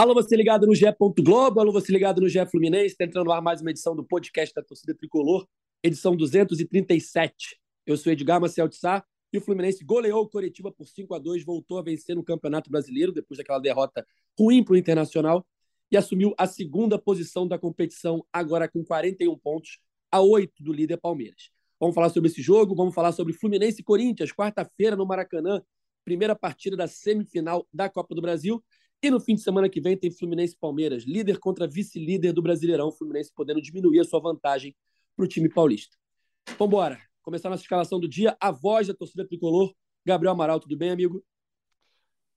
Alô, você ligado no GE. Globo, alô, você ligado no GE Fluminense, está entrando lá mais uma edição do podcast da torcida tricolor, edição 237. Eu sou Edgar Marcel de Sá e o Fluminense goleou o Coritiba por 5 a 2 voltou a vencer no Campeonato Brasileiro, depois daquela derrota ruim para o Internacional, e assumiu a segunda posição da competição, agora com 41 pontos, a 8 do líder Palmeiras. Vamos falar sobre esse jogo, vamos falar sobre Fluminense e Corinthians, quarta-feira no Maracanã, primeira partida da semifinal da Copa do Brasil. E no fim de semana que vem tem Fluminense Palmeiras, líder contra vice-líder do Brasileirão, Fluminense podendo diminuir a sua vantagem para o time paulista. Vamos embora. Começar nossa escalação do dia. A voz da torcida tricolor, Gabriel Amaral, tudo bem, amigo?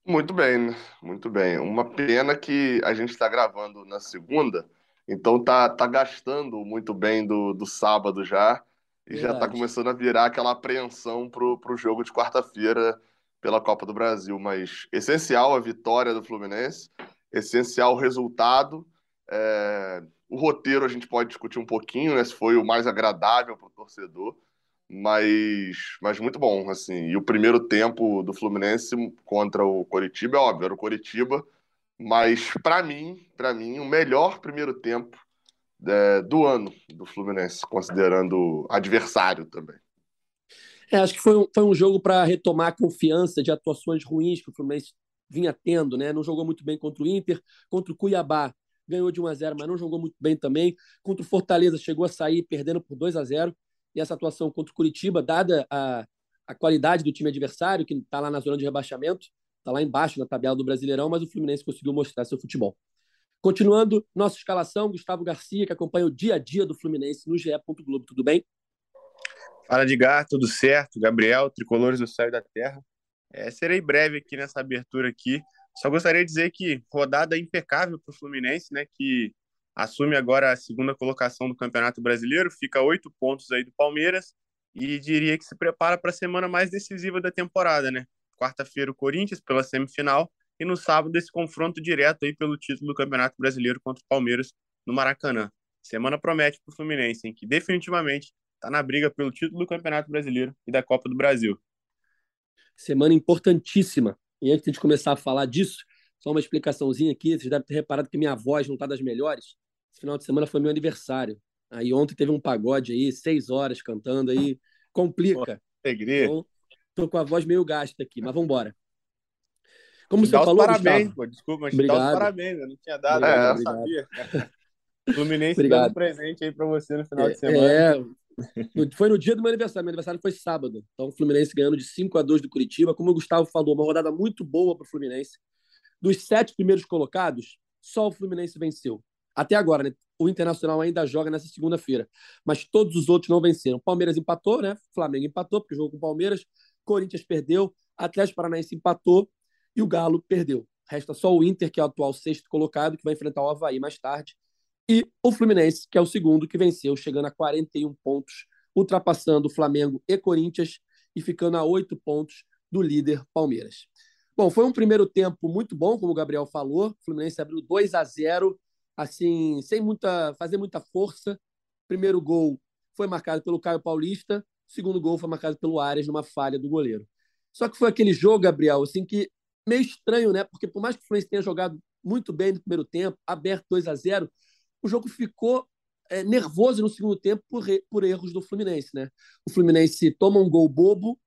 Muito bem, muito bem. Uma pena que a gente está gravando na segunda, então tá, tá gastando muito bem do, do sábado já, e tá Verdade. já está começando a virar aquela apreensão pro, pro jogo de quarta-feira pela Copa do Brasil, mas essencial a vitória do Fluminense, essencial o resultado. É... O roteiro a gente pode discutir um pouquinho, né, se foi o mais agradável para o torcedor, mas, mas muito bom, assim. E o primeiro tempo do Fluminense contra o Coritiba, é óbvio, era o Coritiba, mas para mim, para mim, o melhor primeiro tempo é, do ano do Fluminense, considerando adversário também. É, acho que foi um, foi um jogo para retomar a confiança de atuações ruins que o Fluminense vinha tendo, né? Não jogou muito bem contra o Inter, contra o Cuiabá ganhou de 1 a 0, mas não jogou muito bem também. Contra o Fortaleza chegou a sair perdendo por 2 a 0. E essa atuação contra o Curitiba, dada a, a qualidade do time adversário, que está lá na zona de rebaixamento, está lá embaixo na tabela do Brasileirão, mas o Fluminense conseguiu mostrar seu futebol. Continuando nossa escalação, Gustavo Garcia, que acompanha o dia a dia do Fluminense no GE. Globo. Tudo bem? Fala Edgar, tudo certo? Gabriel, Tricolores do Céu e da Terra. É, serei breve aqui nessa abertura aqui. Só gostaria de dizer que rodada impecável para o Fluminense, né? Que assume agora a segunda colocação do Campeonato Brasileiro, fica oito pontos aí do Palmeiras e diria que se prepara para a semana mais decisiva da temporada, né? Quarta-feira o Corinthians pela semifinal e no sábado esse confronto direto aí pelo título do Campeonato Brasileiro contra o Palmeiras no Maracanã. Semana promete para o Fluminense, em que definitivamente está na briga pelo título do Campeonato Brasileiro e da Copa do Brasil. Semana importantíssima. E antes de começar a falar disso, só uma explicaçãozinha aqui. Vocês devem ter reparado que minha voz não está das melhores. Esse final de semana foi meu aniversário. Aí ontem teve um pagode aí, seis horas cantando aí. Complica. Alegria. Então, tô com a voz meio gasta aqui, mas vamos embora. Como você falou, parabéns, pô, desculpa, mas obrigado. parabéns, eu não tinha dado, obrigado, eu não sabia. Fluminense dando um presente aí para você no final de semana. É, foi no dia do meu aniversário. Meu aniversário foi sábado. Então, o Fluminense ganhando de 5 a 2 do Curitiba. Como o Gustavo falou, uma rodada muito boa para o Fluminense. Dos sete primeiros colocados, só o Fluminense venceu. Até agora, né? O Internacional ainda joga nessa segunda-feira. Mas todos os outros não venceram. Palmeiras empatou, né? Flamengo empatou, porque jogou com o Palmeiras. Corinthians perdeu. Atlético Paranaense empatou. E o Galo perdeu. Resta só o Inter, que é o atual sexto colocado, que vai enfrentar o Havaí mais tarde e o Fluminense, que é o segundo que venceu, chegando a 41 pontos, ultrapassando Flamengo e Corinthians e ficando a oito pontos do líder Palmeiras. Bom, foi um primeiro tempo muito bom, como o Gabriel falou. O Fluminense abriu 2 a 0, assim, sem muita fazer muita força. Primeiro gol foi marcado pelo Caio Paulista, segundo gol foi marcado pelo Arias numa falha do goleiro. Só que foi aquele jogo, Gabriel, assim que meio estranho, né? Porque por mais que o Fluminense tenha jogado muito bem no primeiro tempo, aberto 2 a 0, o jogo ficou é, nervoso no segundo tempo por, por erros do Fluminense. Né? O Fluminense toma um gol bobo,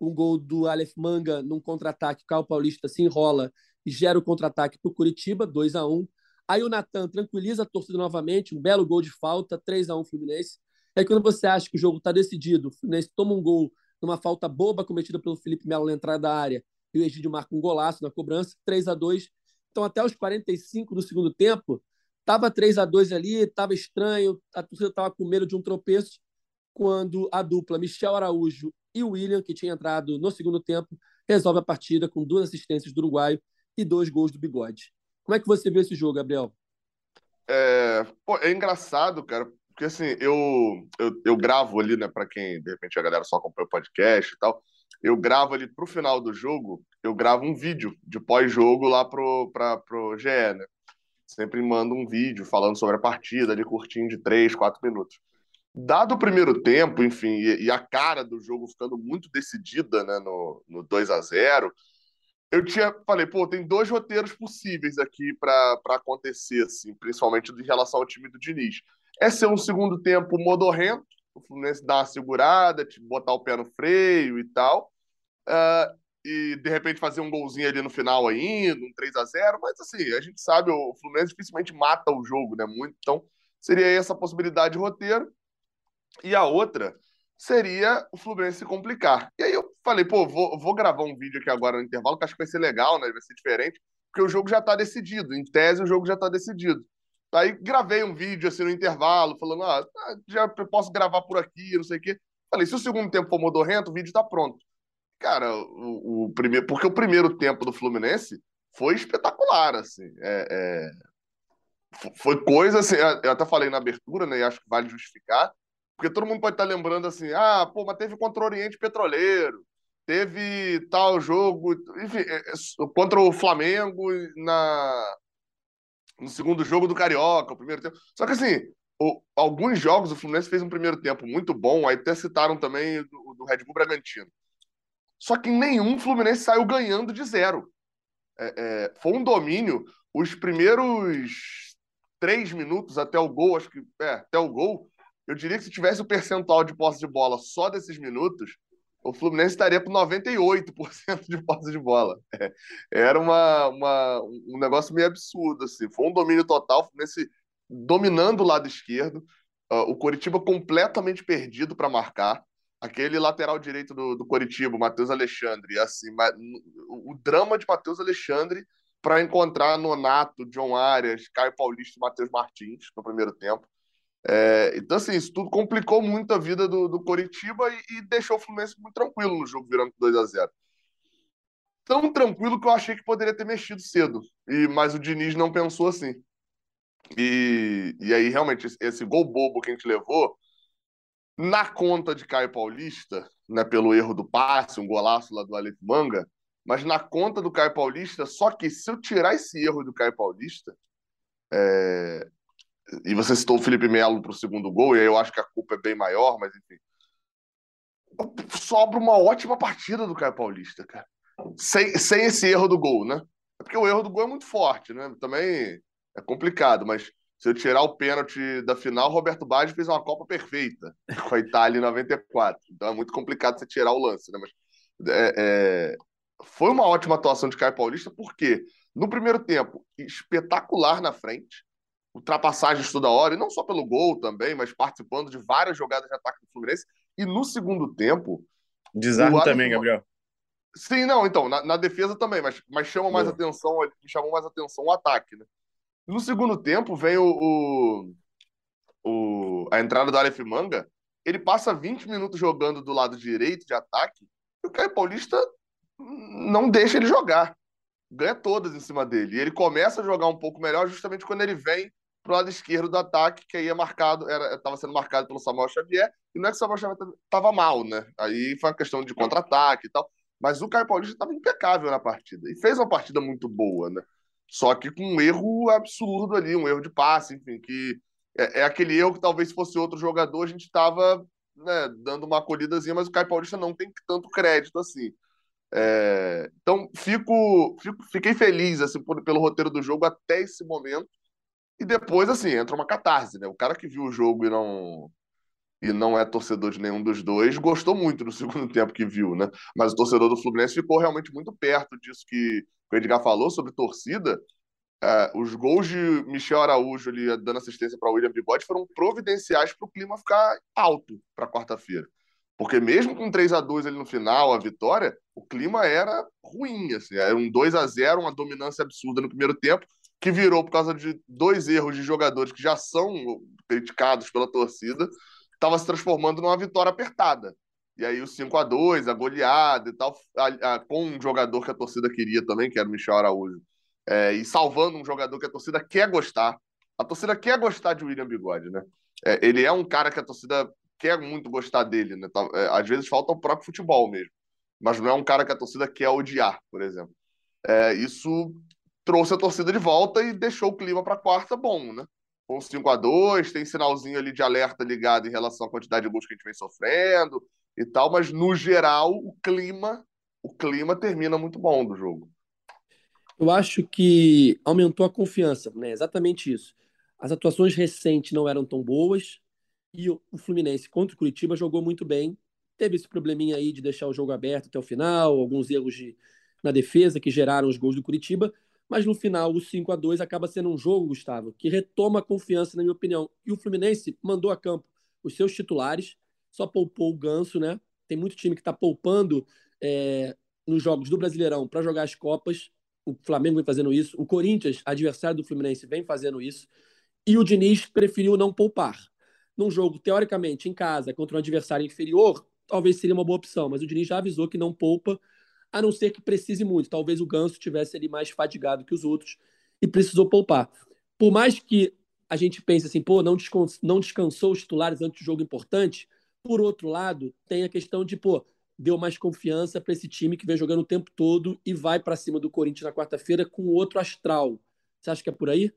um gol do Aleph Manga num contra-ataque, o Carl Paulista se enrola e gera o contra-ataque para o Curitiba, 2 a 1 Aí o Natan tranquiliza a torcida novamente, um belo gol de falta, 3 a 1 Fluminense. Aí quando você acha que o jogo está decidido, o Fluminense toma um gol numa falta boba cometida pelo Felipe Melo na entrada da área e o Egídio marca um golaço na cobrança, 3 a 2 Então até os 45 do segundo tempo, Tava 3 a 2 ali, tava estranho, a torcida tava com medo de um tropeço, quando a dupla Michel Araújo e William, que tinha entrado no segundo tempo, resolve a partida com duas assistências do uruguaio e dois gols do Bigode. Como é que você viu esse jogo, Gabriel? É, pô, é engraçado, cara, porque assim, eu, eu, eu gravo ali, né, para quem, de repente, a galera só acompanha o podcast e tal, eu gravo ali pro final do jogo, eu gravo um vídeo de pós-jogo lá pro, pra, pro GE, né? Sempre manda um vídeo falando sobre a partida, ali curtinho de 3, 4 minutos. Dado o primeiro tempo, enfim, e, e a cara do jogo ficando muito decidida né, no, no 2 a 0 eu tinha falei, pô, tem dois roteiros possíveis aqui para acontecer, assim, principalmente em relação ao time do Diniz. É ser um segundo tempo modorrento, o Fluminense dar uma segurada, botar o pé no freio e tal, uh, e de repente fazer um golzinho ali no final ainda, um 3 a 0 mas assim, a gente sabe, o Fluminense dificilmente mata o jogo, né? Muito, então seria essa possibilidade de roteiro. E a outra seria o Fluminense se complicar. E aí eu falei, pô, vou, vou gravar um vídeo aqui agora no intervalo, que acho que vai ser legal, né? Vai ser diferente, porque o jogo já tá decidido. Em tese, o jogo já tá decidido. Aí gravei um vídeo assim no intervalo, falando, ah, já posso gravar por aqui, não sei o quê. Falei, se o segundo tempo for modorrento, o vídeo tá pronto. Cara, o, o primeiro, porque o primeiro tempo do Fluminense foi espetacular, assim. É, é, foi coisa assim, eu até falei na abertura, né? E acho que vale justificar porque todo mundo pode estar lembrando assim, ah, pô, mas teve contra o Oriente Petroleiro, teve tal jogo, enfim, é, é, contra o Flamengo na no segundo jogo do Carioca, o primeiro tempo. Só que assim, o, alguns jogos o Fluminense fez um primeiro tempo muito bom, aí até citaram também do, do Red Bull Bragantino. Só que nenhum Fluminense saiu ganhando de zero. É, é, foi um domínio. Os primeiros três minutos até o gol, acho que é, até o gol, eu diria que se tivesse o percentual de posse de bola só desses minutos, o Fluminense estaria com 98% de posse de bola. É, era uma, uma, um negócio meio absurdo. Assim. Foi um domínio total, o Fluminense dominando o lado esquerdo, uh, o Coritiba completamente perdido para marcar. Aquele lateral direito do, do Coritiba, Matheus Alexandre, assim, o, drama de Matheus Alexandre para encontrar Nonato, John Arias, Caio Paulista e Matheus Martins no primeiro tempo. É, então, assim, isso tudo complicou muito a vida do, do Coritiba e, e, deixou o Fluminense muito tranquilo no jogo, virando 2 a 0 Tão tranquilo que eu achei que poderia ter mexido cedo, e mas o Diniz não pensou assim. E, e aí, realmente, esse gol bobo que a gente levou, na conta de Caio Paulista, né, pelo erro do passe, um golaço lá do Aleph Manga, mas na conta do Caio Paulista, só que se eu tirar esse erro do Caio Paulista, é, e você citou o Felipe Melo para o segundo gol, e aí eu acho que a culpa é bem maior, mas enfim. Sobra uma ótima partida do Caio Paulista, cara. Sem, sem esse erro do gol, né? É porque o erro do gol é muito forte, né? Também é complicado, mas se eu tirar o pênalti da final, Roberto Baggio fez uma Copa perfeita com a Itália em 94. Então é muito complicado você tirar o lance, né? Mas é, é... foi uma ótima atuação de Caio Paulista, porque no primeiro tempo, espetacular na frente, ultrapassagens toda hora, e não só pelo gol também, mas participando de várias jogadas de ataque do Fluminense. E no segundo tempo. Desarme também, Gabriel. Sim, não, então, na, na, defesa também, mas, mas chama mais Boa. atenção, chamou mais atenção o ataque, né? No segundo tempo, vem o, o, o, a entrada do Aleph Manga, ele passa 20 minutos jogando do lado direito de ataque, e o Caio Paulista não deixa ele jogar. Ganha todas em cima dele. E ele começa a jogar um pouco melhor justamente quando ele vem pro lado esquerdo do ataque, que aí é marcado, estava sendo marcado pelo Samuel Xavier, e não é que o Samuel Xavier estava mal, né? Aí foi uma questão de contra-ataque e tal. Mas o Caio Paulista estava impecável na partida e fez uma partida muito boa, né? Só que com um erro absurdo ali, um erro de passe, enfim, que é, é aquele erro que talvez se fosse outro jogador a gente estava né, dando uma acolhidazinha, mas o Caio Paulista não tem tanto crédito assim. É, então, fico, fico, fiquei feliz assim, por, pelo roteiro do jogo até esse momento. E depois, assim, entra uma catarse, né? O cara que viu o jogo e não e não é torcedor de nenhum dos dois, gostou muito do segundo tempo que viu, né? Mas o torcedor do Fluminense ficou realmente muito perto disso que o Edgar falou sobre torcida. É, os gols de Michel Araújo ali dando assistência para William Bigode foram providenciais para o clima ficar alto para quarta-feira. Porque mesmo com 3 a 2 ali no final, a vitória, o clima era ruim, assim, era um 2 a 0 uma dominância absurda no primeiro tempo, que virou por causa de dois erros de jogadores que já são criticados pela torcida, estava se transformando numa vitória apertada. E aí o 5 a 2 a goleada e tal, a, a, com um jogador que a torcida queria também, que era o Michel Araújo, é, e salvando um jogador que a torcida quer gostar. A torcida quer gostar de William Bigode, né? É, ele é um cara que a torcida quer muito gostar dele, né? Tá, é, às vezes falta o próprio futebol mesmo. Mas não é um cara que a torcida quer odiar, por exemplo. É, isso trouxe a torcida de volta e deixou o clima para quarta bom, né? Com 5 a 2 tem sinalzinho ali de alerta ligado em relação à quantidade de gols que a gente vem sofrendo e tal, mas no geral o clima, o clima termina muito bom do jogo. Eu acho que aumentou a confiança, né? Exatamente isso. As atuações recentes não eram tão boas e o Fluminense contra o Curitiba jogou muito bem. Teve esse probleminha aí de deixar o jogo aberto até o final, alguns erros de, na defesa que geraram os gols do Curitiba, mas no final o 5 a 2 acaba sendo um jogo, Gustavo, que retoma a confiança, na minha opinião. E o Fluminense mandou a campo os seus titulares, só poupou o Ganso, né? Tem muito time que está poupando é, nos jogos do Brasileirão para jogar as Copas. O Flamengo vem fazendo isso, o Corinthians, adversário do Fluminense, vem fazendo isso. E o Diniz preferiu não poupar. Num jogo, teoricamente, em casa, contra um adversário inferior, talvez seria uma boa opção, mas o Diniz já avisou que não poupa, a não ser que precise muito. Talvez o Ganso tivesse ali mais fatigado que os outros e precisou poupar. Por mais que a gente pense assim, pô, não, não descansou os titulares antes do jogo importante, por outro lado, tem a questão de, pô, deu mais confiança para esse time que vem jogando o tempo todo e vai para cima do Corinthians na quarta-feira com outro astral. Você acha que é por aí?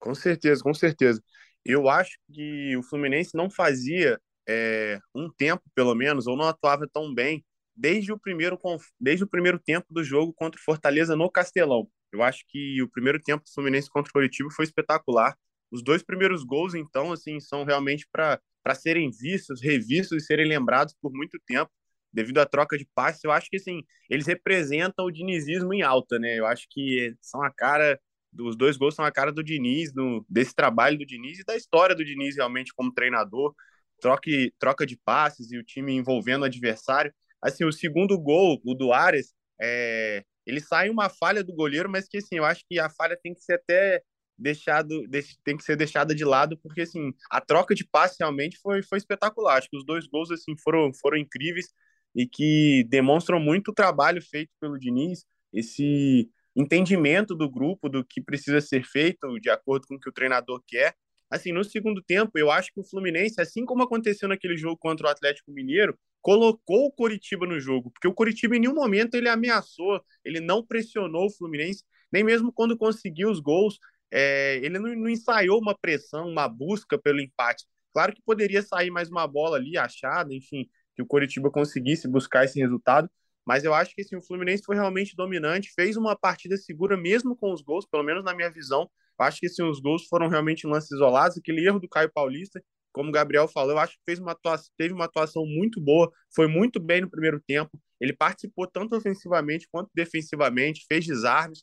Com certeza, com certeza. Eu acho que o Fluminense não fazia é, um tempo, pelo menos, ou não atuava tão bem desde o primeiro desde o primeiro tempo do jogo contra o Fortaleza no Castelão. Eu acho que o primeiro tempo do Fluminense contra o Curitiba foi espetacular. Os dois primeiros gols, então, assim, são realmente para serem vistos, revistos e serem lembrados por muito tempo, devido à troca de passes. Eu acho que, assim, eles representam o dinizismo em alta, né? Eu acho que são a cara os dois gols são a cara do Diniz, do, desse trabalho do Diniz e da história do Diniz realmente como treinador, troca, troca de passes e o time envolvendo o adversário. Assim, o segundo gol, o do Ares, é, ele sai uma falha do goleiro, mas que assim, eu acho que a falha tem que ser até deixado, tem que ser deixada de lado, porque assim, a troca de passe realmente foi, foi espetacular. Acho que os dois gols assim foram, foram incríveis e que demonstram muito o trabalho feito pelo Diniz, esse entendimento do grupo do que precisa ser feito de acordo com o que o treinador quer. Assim, no segundo tempo, eu acho que o Fluminense, assim como aconteceu naquele jogo contra o Atlético Mineiro, colocou o Coritiba no jogo, porque o Coritiba em nenhum momento ele ameaçou, ele não pressionou o Fluminense, nem mesmo quando conseguiu os gols, é, ele não, não, ensaiou uma pressão, uma busca pelo empate. Claro que poderia sair mais uma bola ali achada, enfim, que o Coritiba conseguisse buscar esse resultado, mas eu acho que assim, o Fluminense foi realmente dominante, fez uma partida segura mesmo com os gols, pelo menos na minha visão. Acho que assim, os gols foram realmente lances isolados. Aquele erro do Caio Paulista, como o Gabriel falou, eu acho que fez uma atuação, teve uma atuação muito boa, foi muito bem no primeiro tempo. Ele participou tanto ofensivamente quanto defensivamente, fez desarmes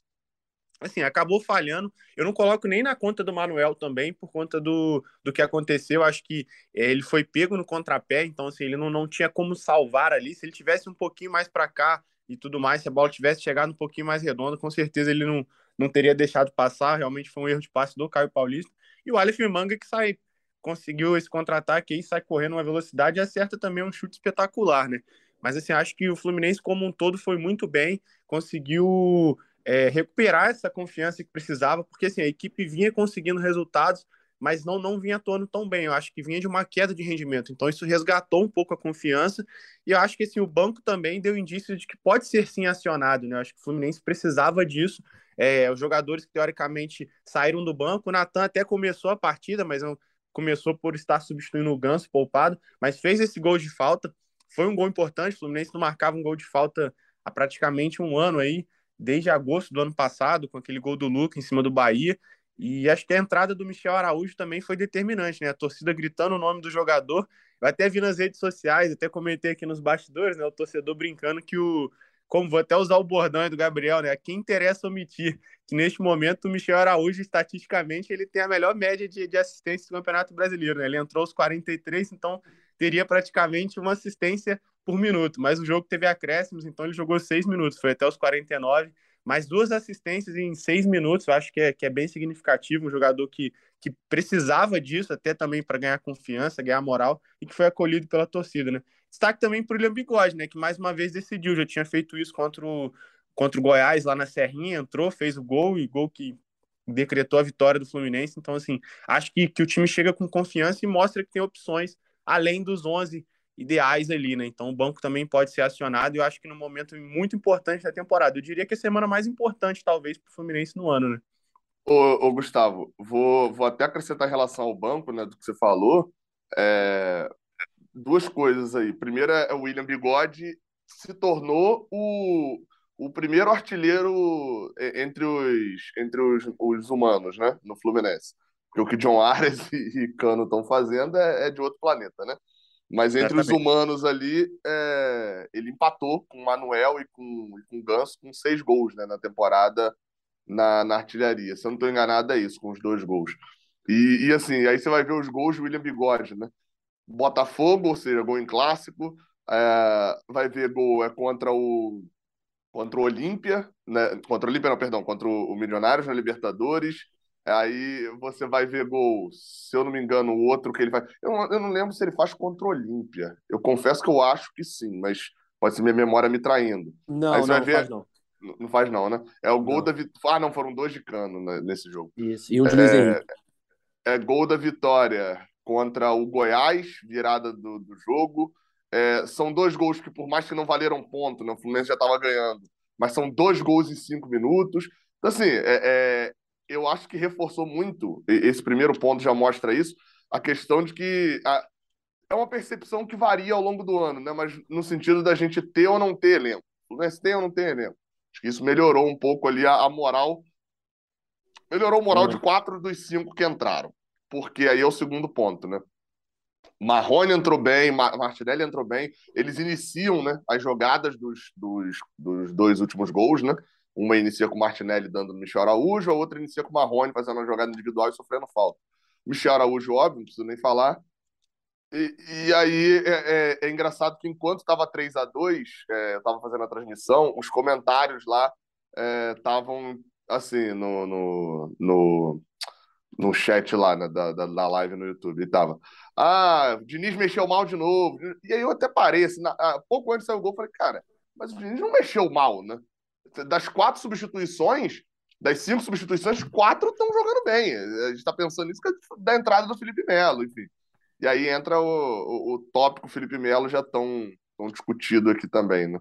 assim, acabou falhando. Eu não coloco nem na conta do Manuel também, por conta do, do que aconteceu. Acho que é, ele foi pego no contrapé, então assim, ele não, não tinha como salvar ali. Se ele tivesse um pouquinho mais para cá e tudo mais, se a bola tivesse chegado um pouquinho mais redonda, com certeza ele não, não teria deixado passar. Realmente foi um erro de passe do Caio Paulista. E o Aleph Manga que sai, conseguiu esse contra-ataque aí, sai correndo uma velocidade e acerta também um chute espetacular, né? Mas assim, acho que o Fluminense como um todo foi muito bem, conseguiu é, recuperar essa confiança que precisava, porque assim, a equipe vinha conseguindo resultados, mas não, não vinha atuando tão bem. Eu acho que vinha de uma queda de rendimento. Então, isso resgatou um pouco a confiança. E eu acho que assim, o banco também deu indícios de que pode ser sim acionado. Né? Eu acho que o Fluminense precisava disso. É, os jogadores que teoricamente saíram do banco, o Natan até começou a partida, mas não começou por estar substituindo o Ganso, poupado, mas fez esse gol de falta. Foi um gol importante. O Fluminense não marcava um gol de falta há praticamente um ano aí desde agosto do ano passado, com aquele gol do Luca em cima do Bahia. E acho que a entrada do Michel Araújo também foi determinante, né? A torcida gritando o nome do jogador. Eu até vi nas redes sociais, até comentei aqui nos bastidores, né? O torcedor brincando que o. Como vou até usar o bordão do Gabriel, né? Quem interessa omitir que neste momento o Michel Araújo, estatisticamente, ele tem a melhor média de, de assistência do Campeonato Brasileiro, né? Ele entrou aos 43, então teria praticamente uma assistência por minuto, mas o jogo teve acréscimos, então ele jogou seis minutos, foi até os 49, mais duas assistências em seis minutos, eu acho que é, que é bem significativo, um jogador que, que precisava disso até também para ganhar confiança, ganhar moral, e que foi acolhido pela torcida, né? Destaque também para o William Bigode, né, que mais uma vez decidiu, já tinha feito isso contra o, contra o Goiás lá na Serrinha, entrou, fez o gol, e gol que decretou a vitória do Fluminense, então assim, acho que, que o time chega com confiança e mostra que tem opções além dos 11 ideais ali, né? Então o banco também pode ser acionado e eu acho que no momento muito importante da temporada. Eu diria que é a semana mais importante, talvez, para o Fluminense no ano, né? Ô, ô, Gustavo, vou, vou até acrescentar em relação ao banco, né, do que você falou. É... Duas coisas aí. Primeira é o William Bigode se tornou o, o primeiro artilheiro entre os, entre os, os humanos, né? No Fluminense. Porque o que John Ares e Cano estão fazendo é, é, de outro planeta, né? Mas entre Exatamente. os humanos ali, é, ele empatou com o Manuel e com, e com o Ganso com seis gols né, na temporada na, na artilharia. Se eu não estou enganado, é isso, com os dois gols. E, e, assim, aí você vai ver os gols do William Bigode, né? Botafogo, ou seja, gol em clássico. É, vai ver gol é contra o contra o Olímpia, né? Contra o Olímpia, não, perdão, contra o Milionários na Libertadores. Aí você vai ver gol, se eu não me engano, o outro que ele faz. Eu não, eu não lembro se ele faz contra o Olímpia. Eu confesso que eu acho que sim, mas pode ser minha memória me traindo. Não, Aí você não, vai ver... faz não. Não faz não, né? É o gol não. da vitória. Ah, não, foram dois de cano né, nesse jogo. Isso, e um de Luiz é... Henrique. É gol da vitória contra o Goiás, virada do, do jogo. É, são dois gols que, por mais que não valeram ponto, né, o Fluminense já estava ganhando, mas são dois gols em cinco minutos. Então, assim, é, é, eu acho que reforçou muito, esse primeiro ponto já mostra isso, a questão de que a, é uma percepção que varia ao longo do ano, né? mas no sentido da gente ter ou não ter elenco. O Fluminense tem ou não tem elenco. Acho que isso melhorou um pouco ali a, a moral. Melhorou o moral uhum. de quatro dos cinco que entraram. Porque aí é o segundo ponto, né? Marrone entrou bem, Martinelli entrou bem. Eles iniciam né, as jogadas dos, dos, dos dois últimos gols, né? Uma inicia com o Martinelli dando no Michel Araújo, a outra inicia com o Marrone fazendo uma jogada individual e sofrendo falta. Michel Araújo, óbvio, não preciso nem falar. E, e aí é, é, é, engraçado que enquanto estava 3 a 2 é, eu estava fazendo a transmissão, os comentários lá estavam é, assim no, no, no, no chat lá né, da, da, da, live no YouTube. E tava. Ah, o Diniz mexeu mal de novo. E aí eu até parei, assim, na, ah, pouco antes saiu o gol, falei, cara, mas o Diniz não mexeu mal, né? Das quatro substituições, das cinco substituições, quatro estão jogando bem. A gente está pensando nisso da entrada do Felipe Melo, enfim. E aí entra o, o, o tópico Felipe Melo já tão, tão discutido aqui também, né?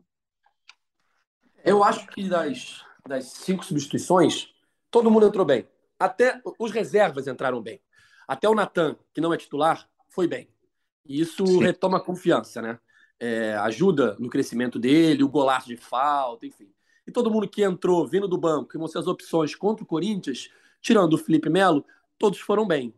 Eu acho que das, das cinco substituições, todo mundo entrou bem. Até os reservas entraram bem. Até o Natan, que não é titular, foi bem. E isso Sim. retoma a confiança, né? É, ajuda no crescimento dele, o golaço de falta, enfim. E todo mundo que entrou vindo do banco, que mostrou as opções contra o Corinthians, tirando o Felipe Melo, todos foram bem.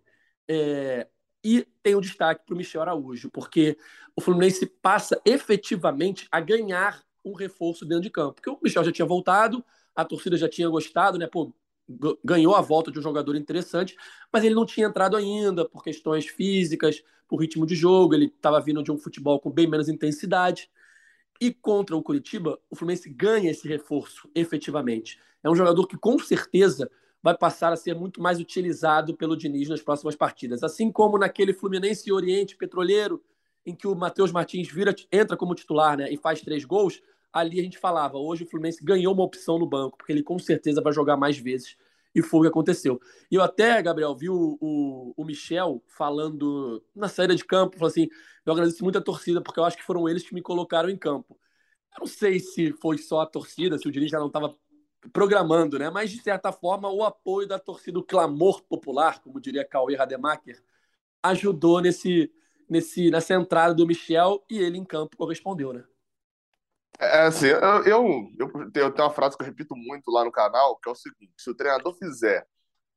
É, e tem o um destaque para o Michel Araújo, porque o Fluminense passa efetivamente a ganhar um reforço dentro de campo. Porque o Michel já tinha voltado, a torcida já tinha gostado, né? Pô, ganhou a volta de um jogador interessante, mas ele não tinha entrado ainda por questões físicas, por ritmo de jogo, ele estava vindo de um futebol com bem menos intensidade. E contra o Curitiba, o Fluminense ganha esse reforço efetivamente. É um jogador que com certeza vai passar a ser muito mais utilizado pelo Diniz nas próximas partidas. Assim como naquele Fluminense Oriente Petroleiro, em que o Matheus Martins vira, entra como titular né, e faz três gols, ali a gente falava, hoje o Fluminense ganhou uma opção no banco, porque ele com certeza vai jogar mais vezes. E foi o que aconteceu. E eu até, Gabriel, vi o, o, o Michel falando na saída de campo, falou assim, eu agradeço muito a torcida, porque eu acho que foram eles que me colocaram em campo. Eu não sei se foi só a torcida, se o Diniz já não estava programando, né? Mas, de certa forma, o apoio da torcida, o clamor popular, como diria Cauê Rademacher, ajudou nesse, nesse, nessa entrada do Michel e ele em campo correspondeu, né? É assim, eu, eu, eu, tenho uma frase que eu repito muito lá no canal, que é o seguinte: se o treinador fizer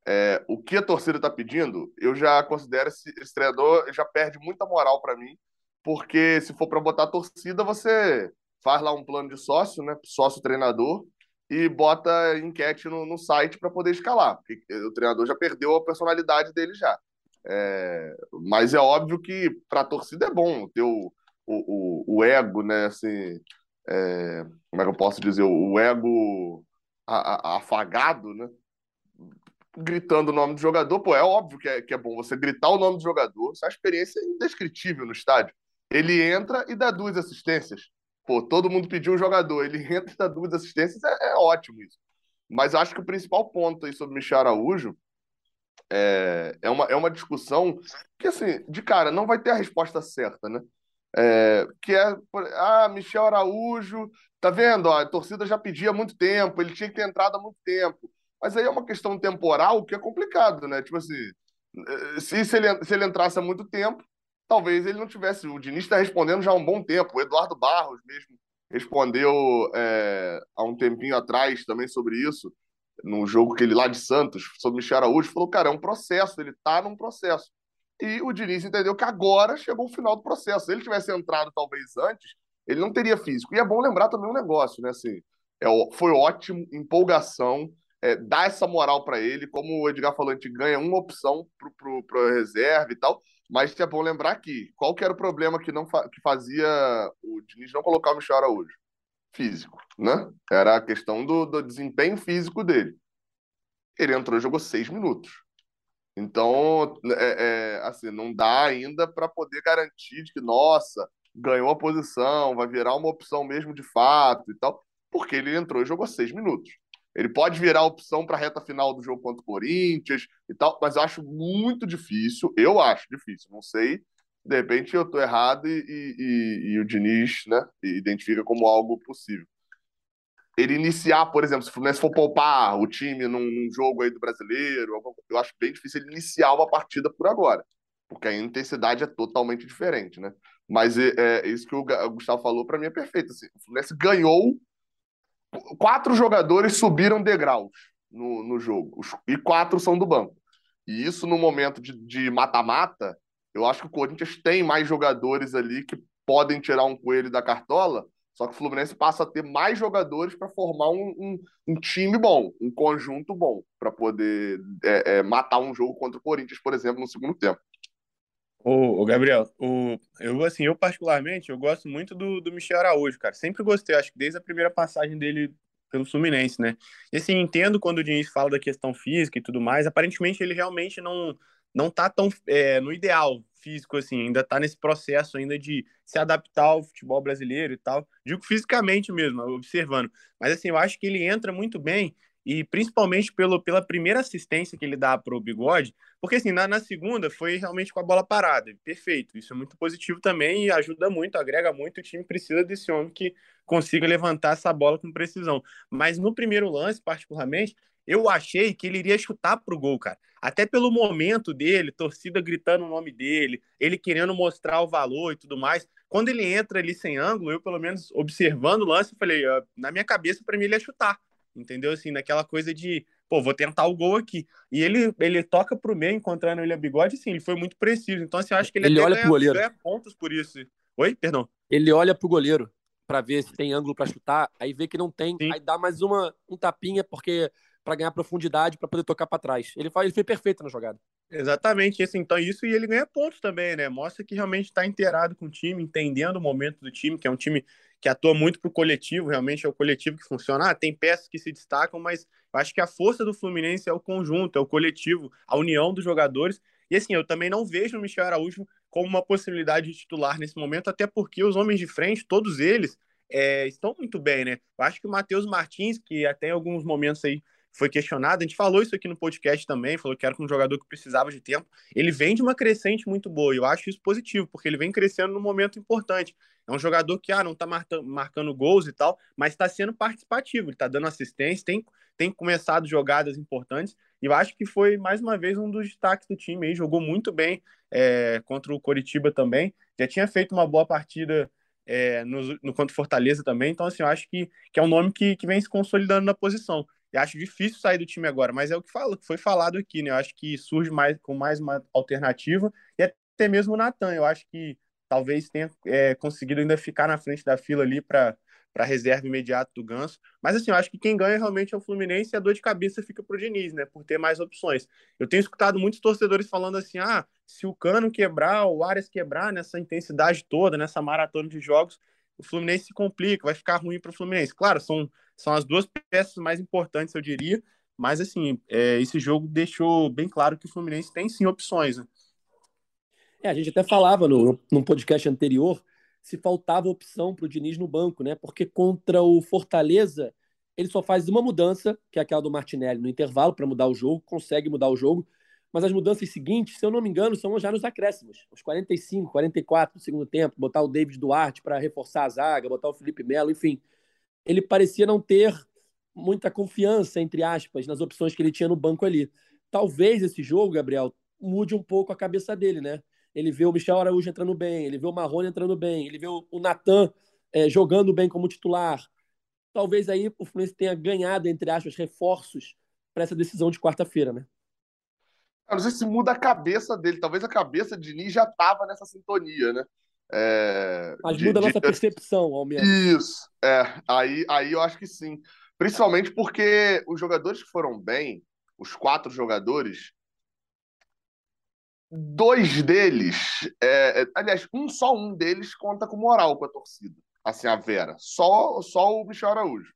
é, o que a torcida está pedindo, eu já considero esse, esse treinador já perde muita moral para mim, porque se for para botar torcida, você faz lá um plano de sócio, né? Sócio treinador, e bota enquete no, no site para poder escalar, porque o treinador já perdeu a personalidade dele já. É, mas é óbvio que para a torcida é bom ter o, o, o, ego, né? Assim, é, como é que eu posso dizer? O ego afagado, né? Gritando o nome do jogador, pô, é óbvio que é, que é bom você gritar o nome do jogador, isso é uma experiência indescritível no estádio. Ele entra e dá duas assistências. Pô, todo mundo pediu o jogador, ele entra e dá duas assistências, é, é ótimo isso. Mas acho que o principal ponto aí sobre o Michel Araújo é, é, uma, é uma discussão que, assim, de cara, não vai ter a resposta certa, né? É, que é, ah, Michel Araújo, tá vendo? Ó, a torcida já pedia muito tempo, ele tinha que ter entrado há muito tempo. Mas aí é uma questão temporal que é complicado, né? Tipo assim, eh, se, se, ele, se ele entrasse há muito tempo, talvez ele não tivesse. O Diniz está respondendo já há um bom tempo. O Eduardo Barros mesmo respondeu é, há um tempinho atrás também sobre isso, num jogo que ele lá de Santos, sobre Michel Araújo, falou, cara, é um processo, ele tá num processo. E o Diniz entendeu que agora chegou o final do processo. Se ele tivesse entrado talvez antes, ele não teria físico. E é bom lembrar também um negócio, né? Assim, é, foi ótimo, empolgação, é, dá essa moral para ele. Como o Edgar falou, a gente ganha uma opção para o reserva e tal. Mas é bom lembrar que qual que era o problema que não fa que fazia o Diniz não colocar o Michel Araújo? Físico, né? Era a questão do, do desempenho físico dele. Ele entrou e jogou seis minutos. Então, é, é, assim, não dá ainda para poder garantir de que, nossa, ganhou a posição, vai virar uma opção mesmo de fato e tal, porque ele entrou e jogou seis minutos. Ele pode virar opção para a reta final do jogo contra o Corinthians e tal, mas eu acho muito difícil. Eu acho difícil, não sei. De repente eu estou errado e, e, e, e, o Diniz né, identifica como algo possível ele iniciar, por exemplo, se o Fluminense for poupar o time num, jogo aí do brasileiro, eu acho bem difícil ele iniciar uma partida por agora, porque a intensidade é totalmente diferente, né? Mas é, é isso que o Gustavo falou para mim é perfeito. Assim, o Fluminense ganhou, quatro jogadores subiram degraus no, no jogo, e quatro são do banco. E isso no momento de mata-mata, eu acho que o Corinthians tem mais jogadores ali que podem tirar um coelho da cartola só que o Fluminense passa a ter mais jogadores para formar um, um, um, time bom, um conjunto bom, para poder é, é, matar um jogo contra o Corinthians, por exemplo, no segundo tempo. Ô Gabriel, o, eu assim, eu particularmente, eu gosto muito do, do Michel Araújo, cara. Sempre gostei, acho que desde a primeira passagem dele pelo Fluminense, né? E assim, entendo quando o Diniz fala da questão física e tudo mais, aparentemente ele realmente não não tá tão é, no ideal físico, assim, ainda tá nesse processo ainda de se adaptar ao futebol brasileiro e tal. Digo fisicamente mesmo, observando. Mas assim, eu acho que ele entra muito bem e principalmente pelo, pela primeira assistência que ele dá para o Bigode, porque assim, na, na, segunda foi realmente com a bola parada, perfeito, isso é muito positivo também e ajuda muito, agrega muito, o time precisa desse homem que consiga levantar essa bola com precisão, mas no primeiro lance, particularmente, eu achei que ele iria chutar pro gol, cara. Até pelo momento dele, torcida gritando o nome dele, ele querendo mostrar o valor e tudo mais. Quando ele entra ali sem ângulo, eu, pelo menos, observando o lance, falei, uh, na minha cabeça, para mim, ele ia chutar. Entendeu? Assim, naquela coisa de, pô, vou tentar o gol aqui. E ele, ele toca pro meio, encontrando o William Bigode, sim, ele foi muito preciso. Então, assim, eu acho que ele, ele olha ganha, pro goleiro. ganha pontos por isso. Oi? Perdão. Ele olha pro goleiro para ver se tem ângulo para chutar, aí vê que não tem, sim. aí dá mais uma um tapinha, porque para ganhar profundidade, para poder tocar para trás. Ele, faz, ele foi perfeito na jogada. Exatamente, então isso e ele ganha pontos também, né? Mostra que realmente está inteirado com o time, entendendo o momento do time, que é um time que atua muito pro coletivo, realmente é o coletivo que funciona. Ah, tem peças que se destacam, mas eu acho que a força do Fluminense é o conjunto, é o coletivo, a união dos jogadores. E assim, eu também não vejo o Michel Araújo como uma possibilidade de titular nesse momento, até porque os homens de frente, todos eles, é, estão muito bem, né? Eu acho que o Matheus Martins, que até em alguns momentos aí foi questionado. A gente falou isso aqui no podcast também, falou que era um jogador que precisava de tempo. Ele vem de uma crescente muito boa, e eu acho isso positivo, porque ele vem crescendo num momento importante. É um jogador que ah, não está marcando gols e tal, mas está sendo participativo, ele está dando assistência, tem, tem começado jogadas importantes, e eu acho que foi mais uma vez um dos destaques do time jogou muito bem é, contra o Coritiba também, já tinha feito uma boa partida é, no, no contra Fortaleza também, então assim, eu acho que, que é um nome que, que vem se consolidando na posição. Eu acho difícil sair do time agora, mas é o que fala, foi falado aqui, né? Eu acho que surge mais com mais uma alternativa e até mesmo o Natan. Eu acho que talvez tenha é, conseguido ainda ficar na frente da fila ali para para reserva imediata do Ganso. Mas assim, eu acho que quem ganha realmente é o Fluminense e a dor de cabeça fica pro Diniz, né? Por ter mais opções. Eu tenho escutado muitos torcedores falando assim: ah, se o Cano quebrar, o Arias quebrar nessa intensidade toda, nessa maratona de jogos, o Fluminense se complica, vai ficar ruim para o Fluminense. Claro, são, são as duas peças mais importantes, eu diria, mas assim, é, esse jogo deixou bem claro que o Fluminense tem sim opções. Né? É, a gente até falava no, no podcast anterior se faltava opção para o Diniz no banco, né? Porque contra o Fortaleza, ele só faz uma mudança, que é aquela do Martinelli, no intervalo para mudar o jogo, consegue mudar o jogo, mas as mudanças seguintes, se eu não me engano, são já nos acréscimos. Os 45, 44 do segundo tempo, botar o David Duarte para reforçar a zaga, botar o Felipe Melo, enfim. Ele parecia não ter muita confiança, entre aspas, nas opções que ele tinha no banco ali. Talvez esse jogo, Gabriel, mude um pouco a cabeça dele, né? Ele vê o Michel Araújo entrando bem, ele vê o Marrone entrando bem, ele vê o Natan é, jogando bem como titular. Talvez aí o Fluminense tenha ganhado, entre aspas, reforços para essa decisão de quarta-feira, né? Eu não sei se muda a cabeça dele. Talvez a cabeça de Diniz já estava nessa sintonia, né? É, Mas muda de, a nossa de... percepção, ao menos. Isso, é. Aí, aí eu acho que sim. Principalmente porque os jogadores que foram bem, os quatro jogadores, dois deles, é, é, aliás, um só um deles conta com moral com a torcida. Assim, a Vera. Só, só o Michel Araújo.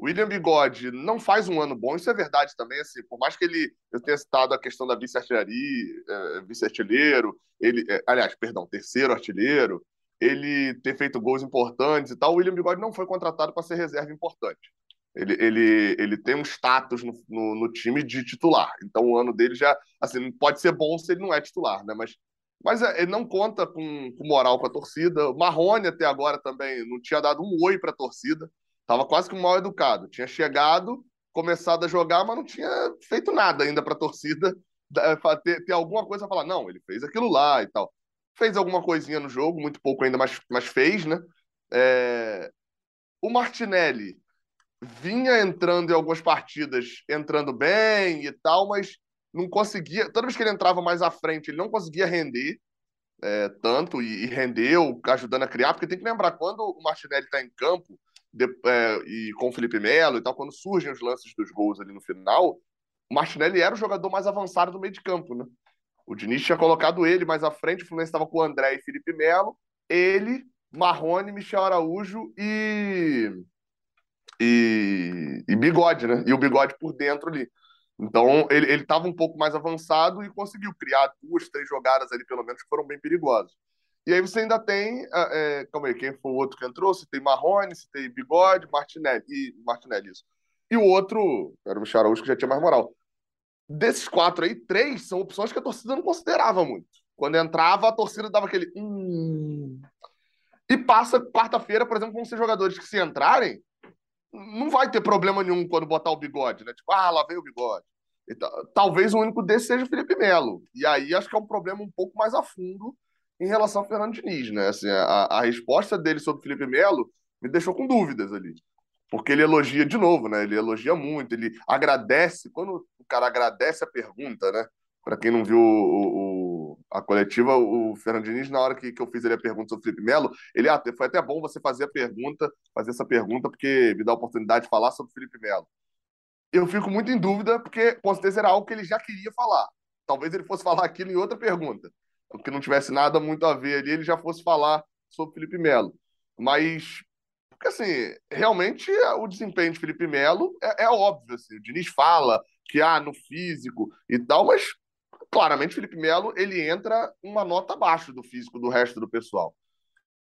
William Bigode não faz um ano bom, isso é verdade também, assim, por mais que ele, eu tenha citado a questão da vice-artilharia, é, vice-artilheiro, ele, é, aliás, perdão, terceiro artilheiro, ele ter feito gols importantes e tal, o William Bigode não foi contratado para ser reserva importante. Ele, ele, ele tem um status no, no, no, time de titular, então o ano dele já, assim, pode ser bom se ele não é titular, né, mas mas é, ele não conta com, com moral com a torcida. O Marrone até agora também não tinha dado um oi para a torcida. Tava quase que mal educado. Tinha chegado, começado a jogar, mas não tinha feito nada ainda para a torcida ter, ter, alguma coisa a falar. Não, ele fez aquilo lá e tal. Fez alguma coisinha no jogo, muito pouco ainda, mas, mas fez, né? É... O Martinelli vinha entrando em algumas partidas, entrando bem e tal, mas não conseguia. Toda vez que ele entrava mais à frente, ele não conseguia render é, tanto e, e, rendeu, ajudando a criar, porque tem que lembrar, quando o Martinelli está em campo, de, é, e com o Felipe Melo e tal, quando surgem os lances dos gols ali no final, o Martinelli era o jogador mais avançado do meio de campo, né? O Diniz tinha colocado ele mais à frente, o Fluminense estava com o André e Felipe Melo, ele, Marrone, Michel Araújo e, e, e Bigode, né? E o Bigode por dentro ali. Então, ele estava um pouco mais avançado e conseguiu criar duas, três jogadas ali, pelo menos, que foram bem perigosas. E aí você ainda tem. É, calma aí, quem foi o outro que entrou? Você tem Marrone, você tem Bigode, Martinelli. E Martinelli, isso. E o outro, era o Michel que já tinha mais moral. Desses quatro aí, três são opções que a torcida não considerava muito. Quando entrava, a torcida dava aquele. Hum... E passa quarta-feira, por exemplo, vão ser jogadores que, se entrarem, não vai ter problema nenhum quando botar o bigode, né? Tipo, ah, lá veio o bigode. Talvez o único desse seja o Felipe Melo. E aí acho que é um problema um pouco mais a fundo em relação ao Fernando Diniz, né? Assim, a, a resposta dele sobre o Felipe Melo me deixou com dúvidas ali. Porque ele elogia de novo, né? Ele elogia muito, ele agradece. Quando o cara agradece a pergunta, né? Para quem não viu o, o, a coletiva, o Fernando Diniz, na hora que, que eu fiz ele a pergunta sobre o Felipe Melo, ele ah, foi até bom você fazer a pergunta, fazer essa pergunta, porque me dá a oportunidade de falar sobre o Felipe Melo. Eu fico muito em dúvida, porque com certeza era algo que ele já queria falar. Talvez ele fosse falar aquilo em outra pergunta que não tivesse nada muito a ver ali, ele já fosse falar sobre Felipe Melo. Mas, porque assim, realmente o desempenho de Felipe Melo é, é óbvio. Assim, o Diniz fala que ah, no físico e tal, mas claramente Felipe Melo ele entra uma nota abaixo do físico do resto do pessoal.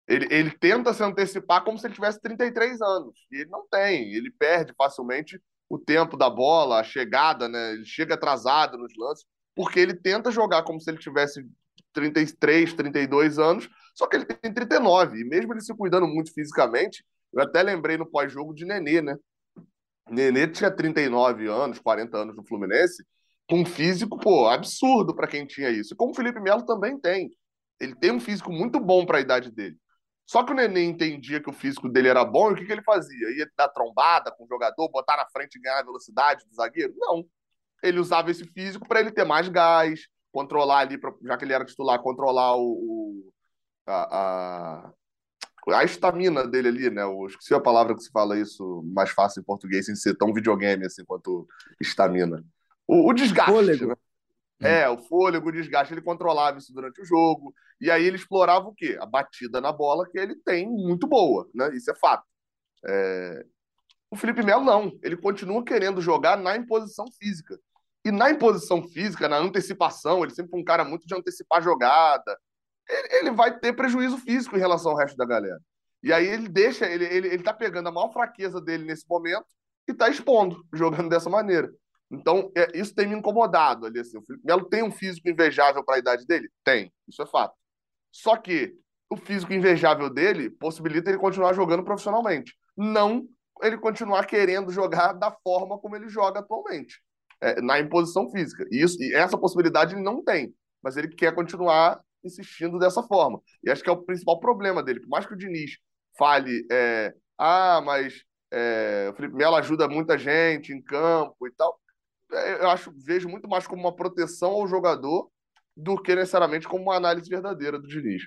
Ele, ele tenta se antecipar como se ele tivesse 33 anos. E ele não tem. Ele perde facilmente o tempo da bola, a chegada, né? Ele chega atrasado nos lances, porque ele tenta jogar como se ele tivesse 33, 32 anos, só que ele tem 39. E mesmo ele se cuidando muito fisicamente, eu até lembrei no pós-jogo de Nenê, né? Nenê tinha 39 anos, 40 anos no Fluminense, com um físico, pô, absurdo para quem tinha isso. Como o Felipe Melo também tem. Ele tem um físico muito bom para a idade dele. Só que o Nenê entendia que o físico dele era bom e o que, que ele fazia? Ia dar trombada com o jogador, botar na frente e ganhar a velocidade do zagueiro? Não. Ele usava esse físico para ele ter mais gás, controlar ali, pra, já que ele era titular, controlar o, o a, a, a estamina dele ali, né? Eu esqueci a palavra que se fala isso mais fácil em português, sem ser tão videogame assim quanto estamina. O, o, desgaste. Fôlego. Né? É, o fôlego, o desgaste, ele controlava isso durante o jogo. E aí ele explorava o quê? A batida na bola que ele tem muito boa, né? Isso é fato. É... O Felipe Melo não. Ele continua querendo jogar na imposição física. E na imposição física, na antecipação, ele sempre foi um cara muito de antecipar jogada. Ele, ele vai ter prejuízo físico em relação ao resto da galera. E aí ele deixa, ele, ele, ele tá pegando a maior fraqueza dele nesse momento e tá expondo, jogando dessa maneira. Então, é, isso tem me incomodado ali. Assim. O Felipe Melo tem um físico invejável para a idade dele? Tem, isso é fato. Só que o físico invejável dele possibilita ele continuar jogando profissionalmente. Não ele continuar querendo jogar da forma como ele joga atualmente é, na imposição física. E, isso, e essa possibilidade ele não tem, mas ele quer continuar insistindo dessa forma. E acho que é o principal problema dele. Por mais que o Diniz fale, é, ah, mas é, o Felipe Melo ajuda muita gente em campo e tal. É, eu acho, vejo muito mais como uma proteção ao jogador do que necessariamente como uma análise verdadeira do Diniz.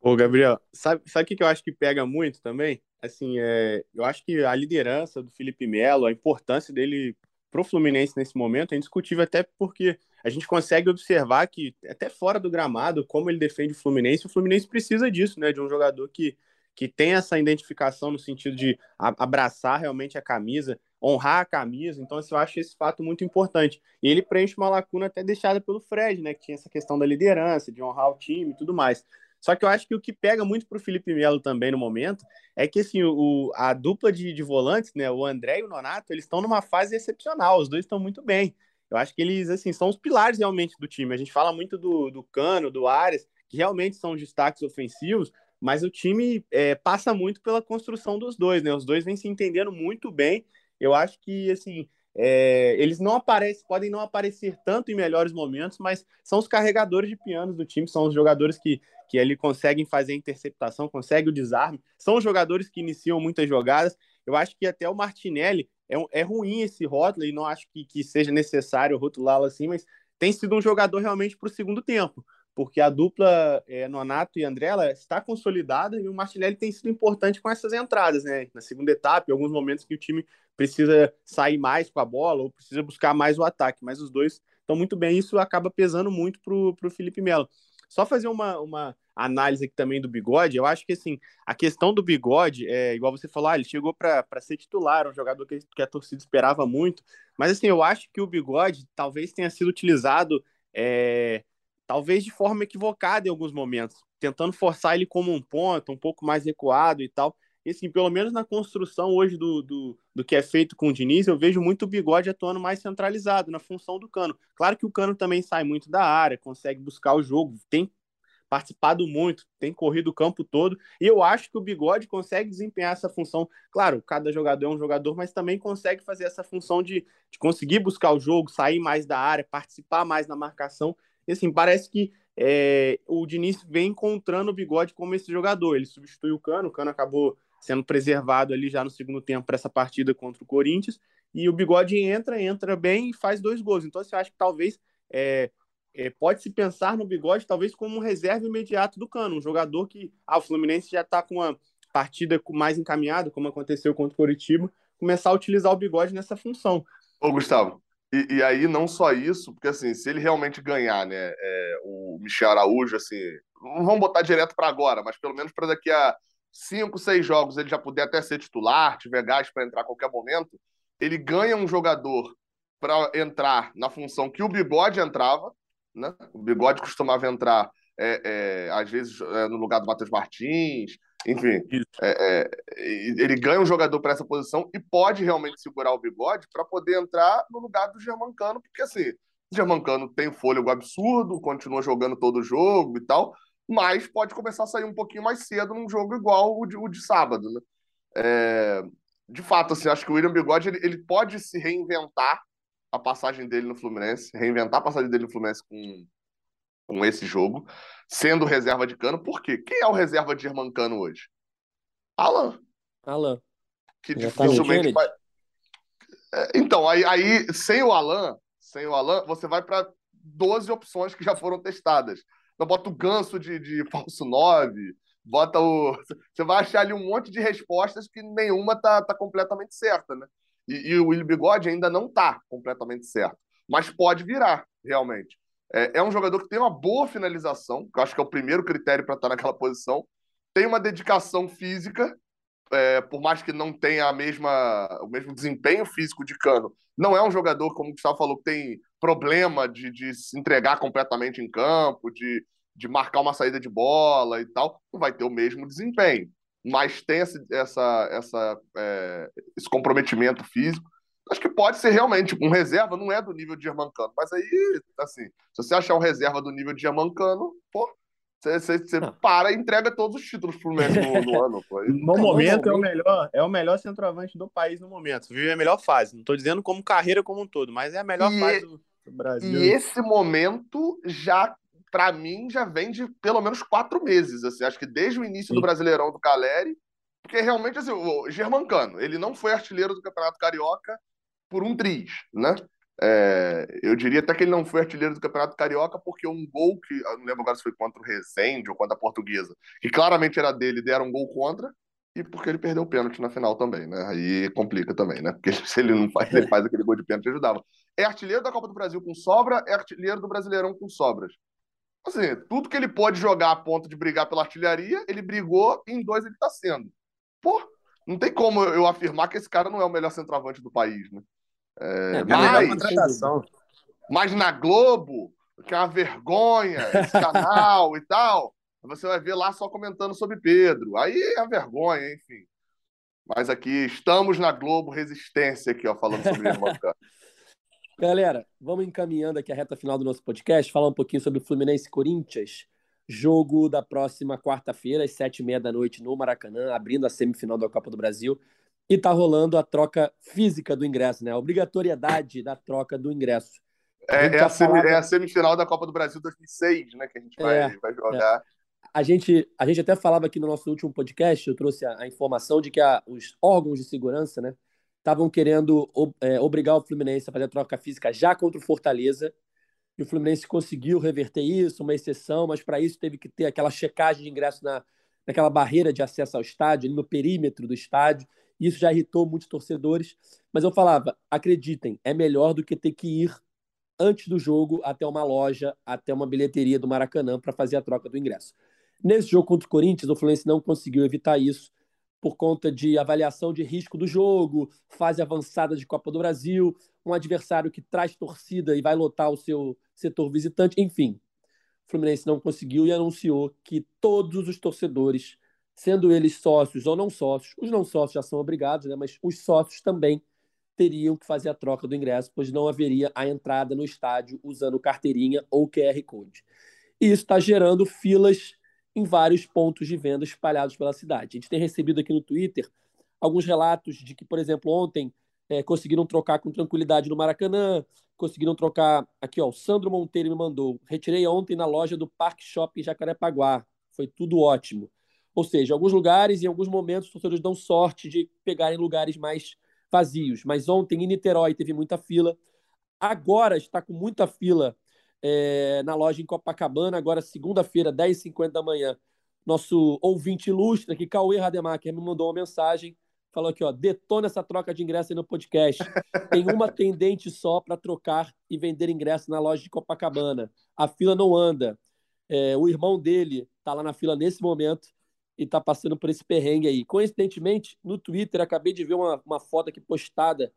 Ô, Gabriel, sabe, sabe o que eu acho que pega muito também? Assim, é, eu acho que a liderança do Felipe Melo, a importância dele pro Fluminense nesse momento é indiscutível, até porque a gente consegue observar que, até fora do gramado, como ele defende o Fluminense, o Fluminense precisa disso, né? De um jogador que, que tem essa identificação no sentido de abraçar realmente a camisa, honrar a camisa. Então, assim, eu acho esse fato muito importante. E ele preenche uma lacuna até deixada pelo Fred, né? Que tinha essa questão da liderança, de honrar o time e tudo mais. Só que eu acho que o que pega muito para o Felipe Melo também no momento é que assim, o, a dupla de, de volantes, né, o André e o Nonato, eles estão numa fase excepcional, os dois estão muito bem. Eu acho que eles assim são os pilares realmente do time. A gente fala muito do, do Cano, do Ares, que realmente são destaques ofensivos, mas o time é, passa muito pela construção dos dois, né? Os dois vêm se entendendo muito bem. Eu acho que assim é, eles não aparecem, podem não aparecer tanto em melhores momentos, mas são os carregadores de pianos do time, são os jogadores que, que ali conseguem fazer a interceptação, conseguem o desarme, são jogadores que iniciam muitas jogadas. Eu acho que até o Martinelli é, é ruim esse rótulo e não acho que, que seja necessário rotulá-lo assim, mas tem sido um jogador realmente para o segundo tempo, porque a dupla é, Nonato e André está consolidada e o Martinelli tem sido importante com essas entradas, né? Na segunda etapa, em alguns momentos que o time precisa sair mais com a bola ou precisa buscar mais o ataque, mas os dois estão muito bem, isso acaba pesando muito para o Felipe Melo. Só fazer uma, uma análise aqui também do Bigode, eu acho que assim, a questão do Bigode, é igual você falou, ah, ele chegou para ser titular, um jogador que, que, a torcida esperava muito, mas assim, eu acho que o Bigode talvez tenha sido utilizado é, talvez de forma equivocada em alguns momentos, tentando forçar ele como um ponto, um pouco mais recuado e tal. E assim, pelo menos na construção hoje do, do, do que é feito com o Diniz, eu vejo muito o bigode atuando mais centralizado na função do cano. Claro que o cano também sai muito da área, consegue buscar o jogo, tem participado muito, tem corrido o campo todo, e eu acho que o Bigode consegue desempenhar essa função. Claro, cada jogador é um jogador, mas também consegue fazer essa função de, de conseguir buscar o jogo, sair mais da área, participar mais na marcação. E assim, parece que é, o Diniz vem encontrando o Bigode como esse jogador. Ele substitui o Cano, o Cano acabou sendo preservado ali já no segundo tempo para essa partida contra o Corinthians. E o Bigode entra, entra bem e faz dois gols. Então, você acha que talvez é, é, pode se pensar no Bigode talvez como um reserva imediato do Cano, um jogador que ah, o Fluminense já está com uma partida mais encaminhada, como aconteceu contra o Coritiba, começar a utilizar o Bigode nessa função. Ô, Gustavo, e, e, aí não só isso, porque assim, se ele realmente ganhar, né, é, o Michel Araújo, assim, não vamos botar direto para agora, mas pelo menos para daqui a cinco, seis jogos ele já puder até ser titular, tiver gás para entrar a qualquer momento, ele ganha um jogador para entrar na função que o Bigode entrava, né? O Bigode costumava entrar é, é, às vezes é, no lugar do Matheus Martins, enfim, é, é, ele ganha um jogador para essa posição e pode realmente segurar o Bigode para poder entrar no lugar do Germancano, porque assim, o Germancano tem fôlego absurdo, continua jogando todo o jogo e tal, mas pode começar a sair um pouquinho mais cedo num jogo igual o de, o de sábado, né? É, de fato, assim, acho que o William Bigode ele, ele, pode se reinventar a passagem dele no Fluminense, reinventar a passagem dele no Fluminense com, com esse jogo, sendo reserva de cano. Por quê? Quem é o reserva de Cano hoje? Alan. Alan. Que dificilmente vai... É, então, aí, aí, sem o Alan, sem o Alan, você vai para 12 opções que já foram testadas. Então bota o ganso de, de falso 9, bota o. Você vai achar ali um monte de respostas que nenhuma tá, tá completamente certa, né? E, e o Willi Bigode ainda não tá completamente certo. Mas pode virar, realmente. É, é um jogador que tem uma boa finalização, que eu acho que é o primeiro critério para estar naquela posição. Tem uma dedicação física, é, por mais que não tenha a mesma, o mesmo desempenho físico de Cano, não é um jogador, como o Gustavo falou, que tem problema de, de se entregar completamente em campo, de, de marcar uma saída de bola e tal, não vai ter o mesmo desempenho. Mas tem esse, essa, essa, é, esse comprometimento físico. Acho que pode ser realmente um reserva, não é do nível de Germancano, mas aí, assim, se você achar um reserva do nível de Germancano, pô, você, para e entrega todos os títulos pro Messi no, no ano. Pô. No momento é o melhor, é o melhor centroavante do país no momento. Vive a melhor fase. Não estou dizendo como carreira como um todo, mas é a melhor e fase do, Brasil. E esse momento já, para mim, já vem de pelo menos quatro meses. Assim. Acho que desde o início Sim. do Brasileirão do Caleri, Porque realmente, assim, o Germancano, ele não foi artilheiro do Campeonato Carioca por um triz, né? É, eu diria até que ele não foi artilheiro do Campeonato Carioca porque um gol que, eu não lembro agora se foi contra o Rezende ou contra a Portuguesa, que claramente era dele, deram um gol contra, e porque ele perdeu o pênalti na final também, né? Aí complica também, né? Porque se ele não faz, ele faz aquele gol de pênalti, ajudava. É artilheiro da Copa do Brasil com sobra, é artilheiro do Brasileirão com sobras. Assim, tudo que ele pode jogar a ponto de brigar pela artilharia, ele brigou e em dois ele tá sendo. Pô, não tem como eu afirmar que esse cara não é o melhor centroavante do país, né? É, é mas, contratação. mas na Globo, que é uma vergonha, esse canal e tal, você vai ver lá só comentando sobre Pedro. Aí é a vergonha, enfim. Mas aqui estamos na Globo Resistência aqui, ó, falando sobre Irmão Galera, vamos encaminhando aqui a reta final do nosso podcast, falar um pouquinho sobre o Fluminense Corinthians, jogo da próxima quarta-feira, às sete e meia da noite, no Maracanã, abrindo a semifinal da Copa do Brasil. E tá rolando a troca física do ingresso, né? A obrigatoriedade da troca do ingresso. É, é, a, semi, é, a semifinal da Copa do Brasil 2006, né? Que a gente vai, é, vai jogar. É. A gente, a gente até falava aqui no nosso último podcast, eu trouxe a, a informação de que a, os órgãos de segurança, né? Estavam querendo é, obrigar o Fluminense a fazer a troca física já contra o Fortaleza. E o Fluminense conseguiu reverter isso, uma exceção, mas para isso teve que ter aquela checagem de ingresso na, naquela barreira de acesso ao estádio, no perímetro do estádio. Isso já irritou muitos torcedores. Mas eu falava, acreditem, é melhor do que ter que ir antes do jogo até uma loja, até uma bilheteria do Maracanã para fazer a troca do ingresso. Nesse jogo contra o Corinthians, o Fluminense não conseguiu evitar isso por conta de avaliação de risco do jogo, fase avançada de Copa do Brasil, um adversário que traz torcida e vai lotar o seu setor visitante, enfim. O Fluminense não conseguiu e anunciou que todos os torcedores sendo eles sócios ou não sócios, os não sócios já são obrigados, né, mas os sócios também teriam que fazer a troca do ingresso, pois não haveria a entrada no estádio usando carteirinha ou QR Code. E isso está gerando filas em vários pontos de venda espalhados pela cidade. A gente tem recebido aqui no Twitter alguns relatos de que, por exemplo, ontem é, conseguiram trocar com tranquilidade no Maracanã, conseguiram trocar. Aqui, ó, o Sandro Monteiro me mandou. Retirei ontem na loja do Parque Shopping Jacarepaguá. Foi tudo ótimo. Ou seja, em alguns lugares, em alguns momentos, os torcedores dão sorte de pegarem lugares mais vazios. Mas ontem em Niterói teve muita fila. Agora está com muita fila é, na loja em Copacabana, agora segunda-feira, 10h50 da manhã. Nosso ouvinte ilustre aqui, Cauê Rademacher, me mandou uma mensagem. Falou aqui, ó, detona essa troca de ingresso aí no podcast. Tem uma tendente só para trocar e vender ingresso na loja de Copacabana. A fila não anda. É, o irmão dele está lá na fila nesse momento e está passando por esse perrengue aí. Coincidentemente, no Twitter, acabei de ver uma, uma foto aqui postada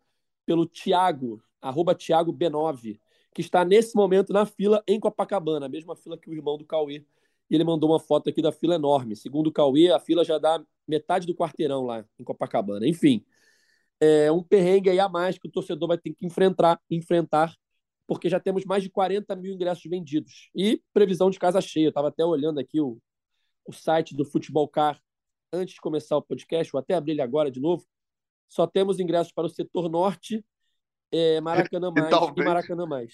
pelo Thiago, arroba Thiago B9, que está nesse momento na fila em Copacabana, a mesma fila que o irmão do Cauê. E ele mandou uma foto aqui da fila enorme. Segundo o Cauê, a fila já dá metade do quarteirão lá em Copacabana. Enfim, é um perrengue aí a mais que o torcedor vai ter que enfrentar, enfrentar porque já temos mais de 40 mil ingressos vendidos. E previsão de casa cheia. Eu estava até olhando aqui o, o site do Futebol Car antes de começar o podcast, vou até abrir ele agora de novo. Só temos ingressos para o setor norte, é, Maracanã mais e, talvez, e, Maracanã mais.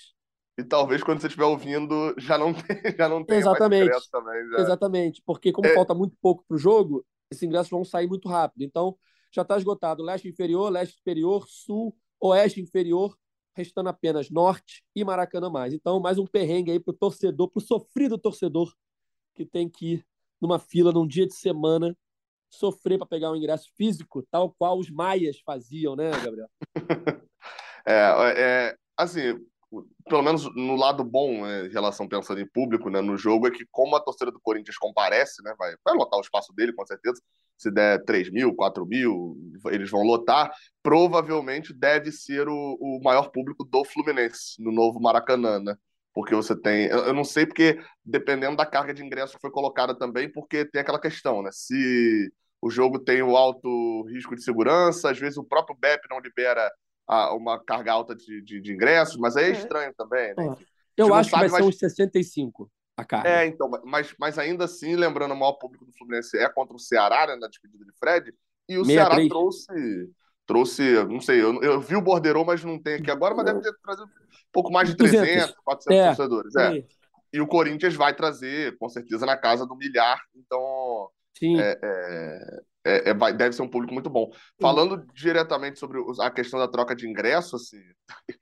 E talvez quando você estiver ouvindo já não tenha, já não tenha Exatamente. também. Já. Exatamente, porque como é... falta muito pouco para o jogo, esses ingressos vão sair muito rápido. Então, já está esgotado leste inferior, leste superior, sul, oeste inferior, restando apenas norte e Maracanã mais. Então, mais um perrengue aí para o torcedor, para o sofrido torcedor que tem que ir numa fila num dia de semana, sofrer para pegar um ingresso físico, tal qual os maias faziam, né, Gabriel? é, é, assim, pelo menos no lado bom, né, em relação pensando em público, né, no jogo, é que como a torcida do Corinthians comparece, né, vai, vai lotar o espaço dele, com certeza, se der 3 mil, 4 mil, eles vão lotar, provavelmente deve ser o, o maior público do Fluminense, no novo Maracanã, né? porque você tem. Eu não sei porque, dependendo da carga de ingresso que foi colocada também, porque tem aquela questão, né? Se o jogo tem o alto risco de segurança, às vezes o próprio BEP não libera a, uma carga alta de, de, de, ingressos, mas aí é, é. estranho também, né? Eu acho sabe, que vai mas... ser uns 65 a carga. É, então, mas, mas ainda assim, lembrando, o maior público do Fluminense é contra o Ceará, né, na despedida de Fred, e o 63. Ceará trouxe trouxe, não sei, eu, eu vi o Borderou, mas não tem aqui agora, mas deve ter trazido um pouco mais de 300, 400 é, torcedores. É. E o Corinthians vai trazer, com certeza, na casa do milhar. Então, Sim. É, é, é, é, vai, deve ser um público muito bom. Falando diretamente sobre a questão da troca de ingresso, assim,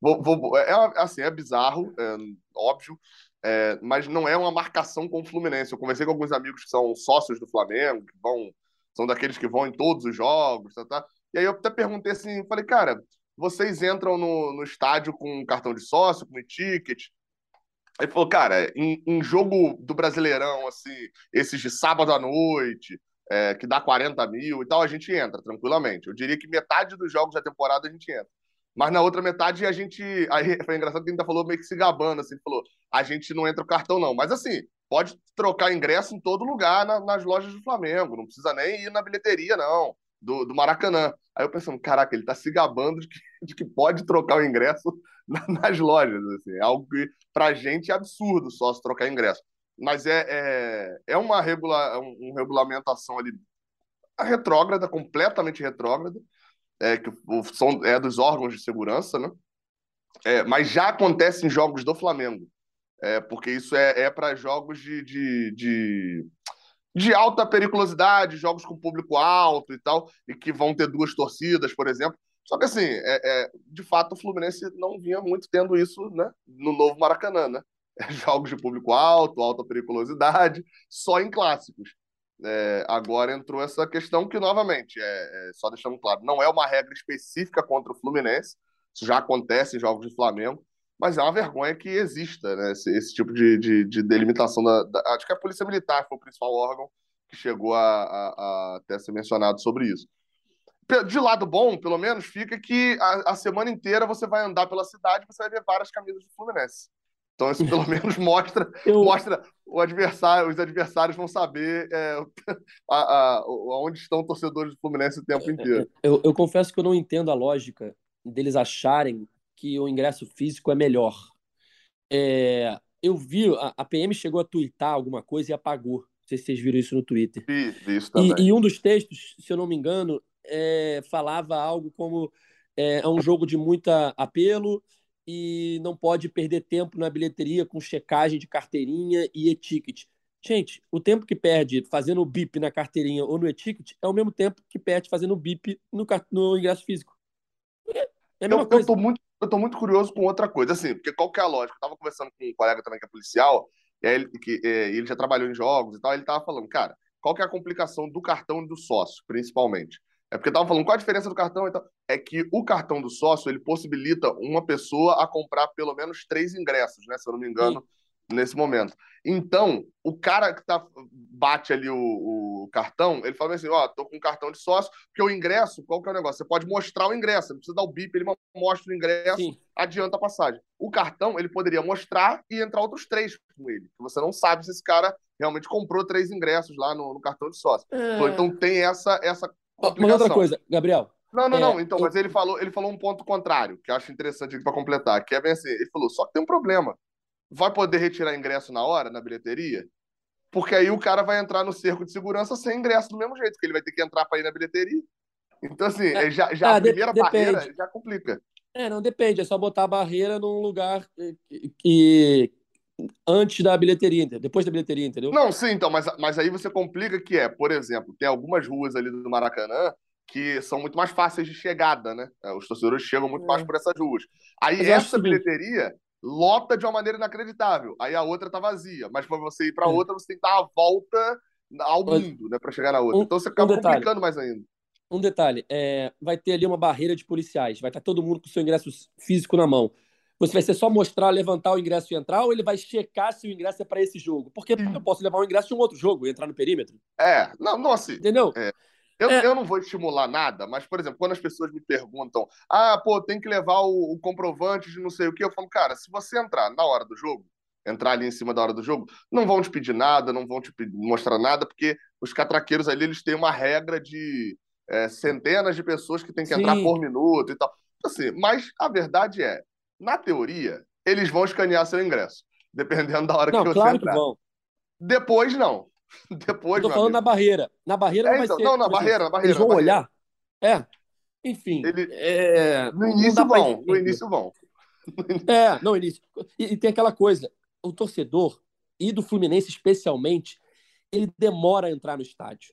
vou, vou, é, assim, é bizarro, é, óbvio, é, mas não é uma marcação com o Fluminense. Eu conversei com alguns amigos que são sócios do Flamengo, que vão, são daqueles que vão em todos os jogos, tá, tá? E aí eu até perguntei assim, falei, cara, vocês entram no, no estádio com cartão de sócio, com e-ticket? Ele falou, cara, em, em, jogo do Brasileirão, assim, esses de sábado à noite, é, que dá 40 mil e tal, a gente entra tranquilamente. Eu diria que metade dos jogos da temporada a gente entra. Mas na outra metade a gente. Aí foi engraçado que a gente falou meio que se gabando, assim, falou: a gente não entra o cartão, não. Mas assim, pode trocar ingresso em todo lugar na, nas lojas do Flamengo. Não precisa nem ir na bilheteria, não, do, do Maracanã. Aí eu pensando, caraca, ele tá se gabando de que, de que pode trocar o ingresso na, nas lojas. Assim. É algo que pra gente é absurdo só se trocar ingresso. Mas é, é, é uma, regula, um, uma regulamentação ali retrógrada, completamente retrógrada é, que são, é dos órgãos de segurança, né? É, mas já acontece em jogos do Flamengo, é, porque isso é, é para jogos de, de, de, de, alta periculosidade, jogos com público alto e tal, e que vão ter duas torcidas, por exemplo. Só que, assim, é, é de fato, o Fluminense não vinha muito tendo isso né, no novo Maracanã, né? Jogos de público alto, alta periculosidade, só em clássicos. É, agora entrou essa questão que, novamente, é, é, só deixando claro, não é uma regra específica contra o Fluminense, isso já acontece em jogos de Flamengo, mas é uma vergonha que exista né, esse, esse tipo de, de, de delimitação. Da, da, acho que a Polícia Militar foi o principal órgão que chegou a, a, a ser mencionado sobre isso. De lado bom, pelo menos, fica que a, a semana inteira você vai andar pela cidade e você vai ver várias camisas do Fluminense. Então, isso pelo menos mostra, eu... mostra o adversário, os adversários vão saber é, a, a, onde estão torcedores do Fluminense o tempo inteiro. Eu, eu, confesso que eu não entendo a lógica deles acharem que o ingresso físico é melhor. É, eu vi, a, a, PM chegou a twittar alguma coisa e apagou. Não sei se vocês viram isso no Twitter. Vi, isso também. E, e um dos textos, se eu não me engano, é, falava algo como é, é um jogo de muita apelo e não pode perder tempo na bilheteria com checagem de carteirinha e e-ticket. Gente, o tempo que perde fazendo o bip na carteirinha ou no e-ticket é o mesmo tempo que perde fazendo o bip no, no ingresso físico. É a mesma eu, coisa. Eu tô, muito, eu tô muito curioso com outra coisa, assim, porque qual que é a lógica? Eu tava conversando com um colega também que é policial, e ele, que, é, ele já trabalhou em jogos e tal, ele tava falando, cara, qual que é a complicação do cartão e do sócio, principalmente? É porque estavam falando qual a diferença do cartão então É que o cartão do sócio ele possibilita uma pessoa a comprar pelo menos três ingressos, né? Se eu não me engano, Sim. nesse momento. Então, o cara que tá, bate ali o, o cartão, ele fala assim: ó, oh, tô com um cartão de sócio, porque o ingresso, qual que é o negócio? Você pode mostrar o ingresso, não precisa dar o bip, ele mostra o ingresso, Sim. adianta a passagem. O cartão, ele poderia mostrar e entrar outros três com ele. Você não sabe se esse cara realmente comprou três ingressos lá no, no cartão de sócio. É... Então tem essa, essa uma outra coisa, Gabriel. Não, não, é, não. Então, eu... mas ele falou, ele falou um ponto contrário, que eu acho interessante para completar, que é bem assim, ele falou, só que tem um problema. Vai poder retirar ingresso na hora, na bilheteria? Porque aí o cara vai entrar no cerco de segurança sem ingresso do mesmo jeito, porque ele vai ter que entrar para ir na bilheteria. Então, assim, é, já, já ah, a primeira de, barreira já complica. É, não depende, é só botar a barreira num lugar que, que antes da bilheteria, entendeu? depois da bilheteria, entendeu? Não, sim, então, mas, mas aí você complica que é, por exemplo, tem algumas ruas ali do Maracanã que são muito mais fáceis de chegada, né? É, os torcedores chegam muito é. mais por essas ruas. Aí mas essa bilheteria lota de uma maneira inacreditável. Aí a outra tá vazia, mas para você ir para é. outra você tem que dar a volta ao mundo, né, para chegar na outra. Um, então você acaba um complicando mais ainda. Um detalhe, é, vai ter ali uma barreira de policiais, vai estar todo mundo com o seu ingresso físico na mão. Você vai ser só mostrar, levantar o ingresso e entrar, ou ele vai checar se o ingresso é para esse jogo? Porque eu posso levar o ingresso de um outro jogo e entrar no perímetro. É, não, não assim. Entendeu? É. Eu, é. eu não vou estimular nada, mas, por exemplo, quando as pessoas me perguntam, ah, pô, tem que levar o, o comprovante de não sei o que, eu falo, cara, se você entrar na hora do jogo, entrar ali em cima da hora do jogo, não vão te pedir nada, não vão te pedir, mostrar nada, porque os catraqueiros ali, eles têm uma regra de é, centenas de pessoas que tem que Sim. entrar por minuto e tal. Assim, mas a verdade é, na teoria, eles vão escanear seu ingresso, dependendo da hora não, que você claro entrar. Que vão. Depois, não. Depois, Eu tô falando amigo. na barreira. Na barreira é, não vai então, ser. Não, na barreira, na barreira. Eles vão barreira. olhar. É. Enfim. Ele... É... No início vão. No início vão. É, não, início. E, e tem aquela coisa: o torcedor, e do Fluminense especialmente, ele demora a entrar no estádio.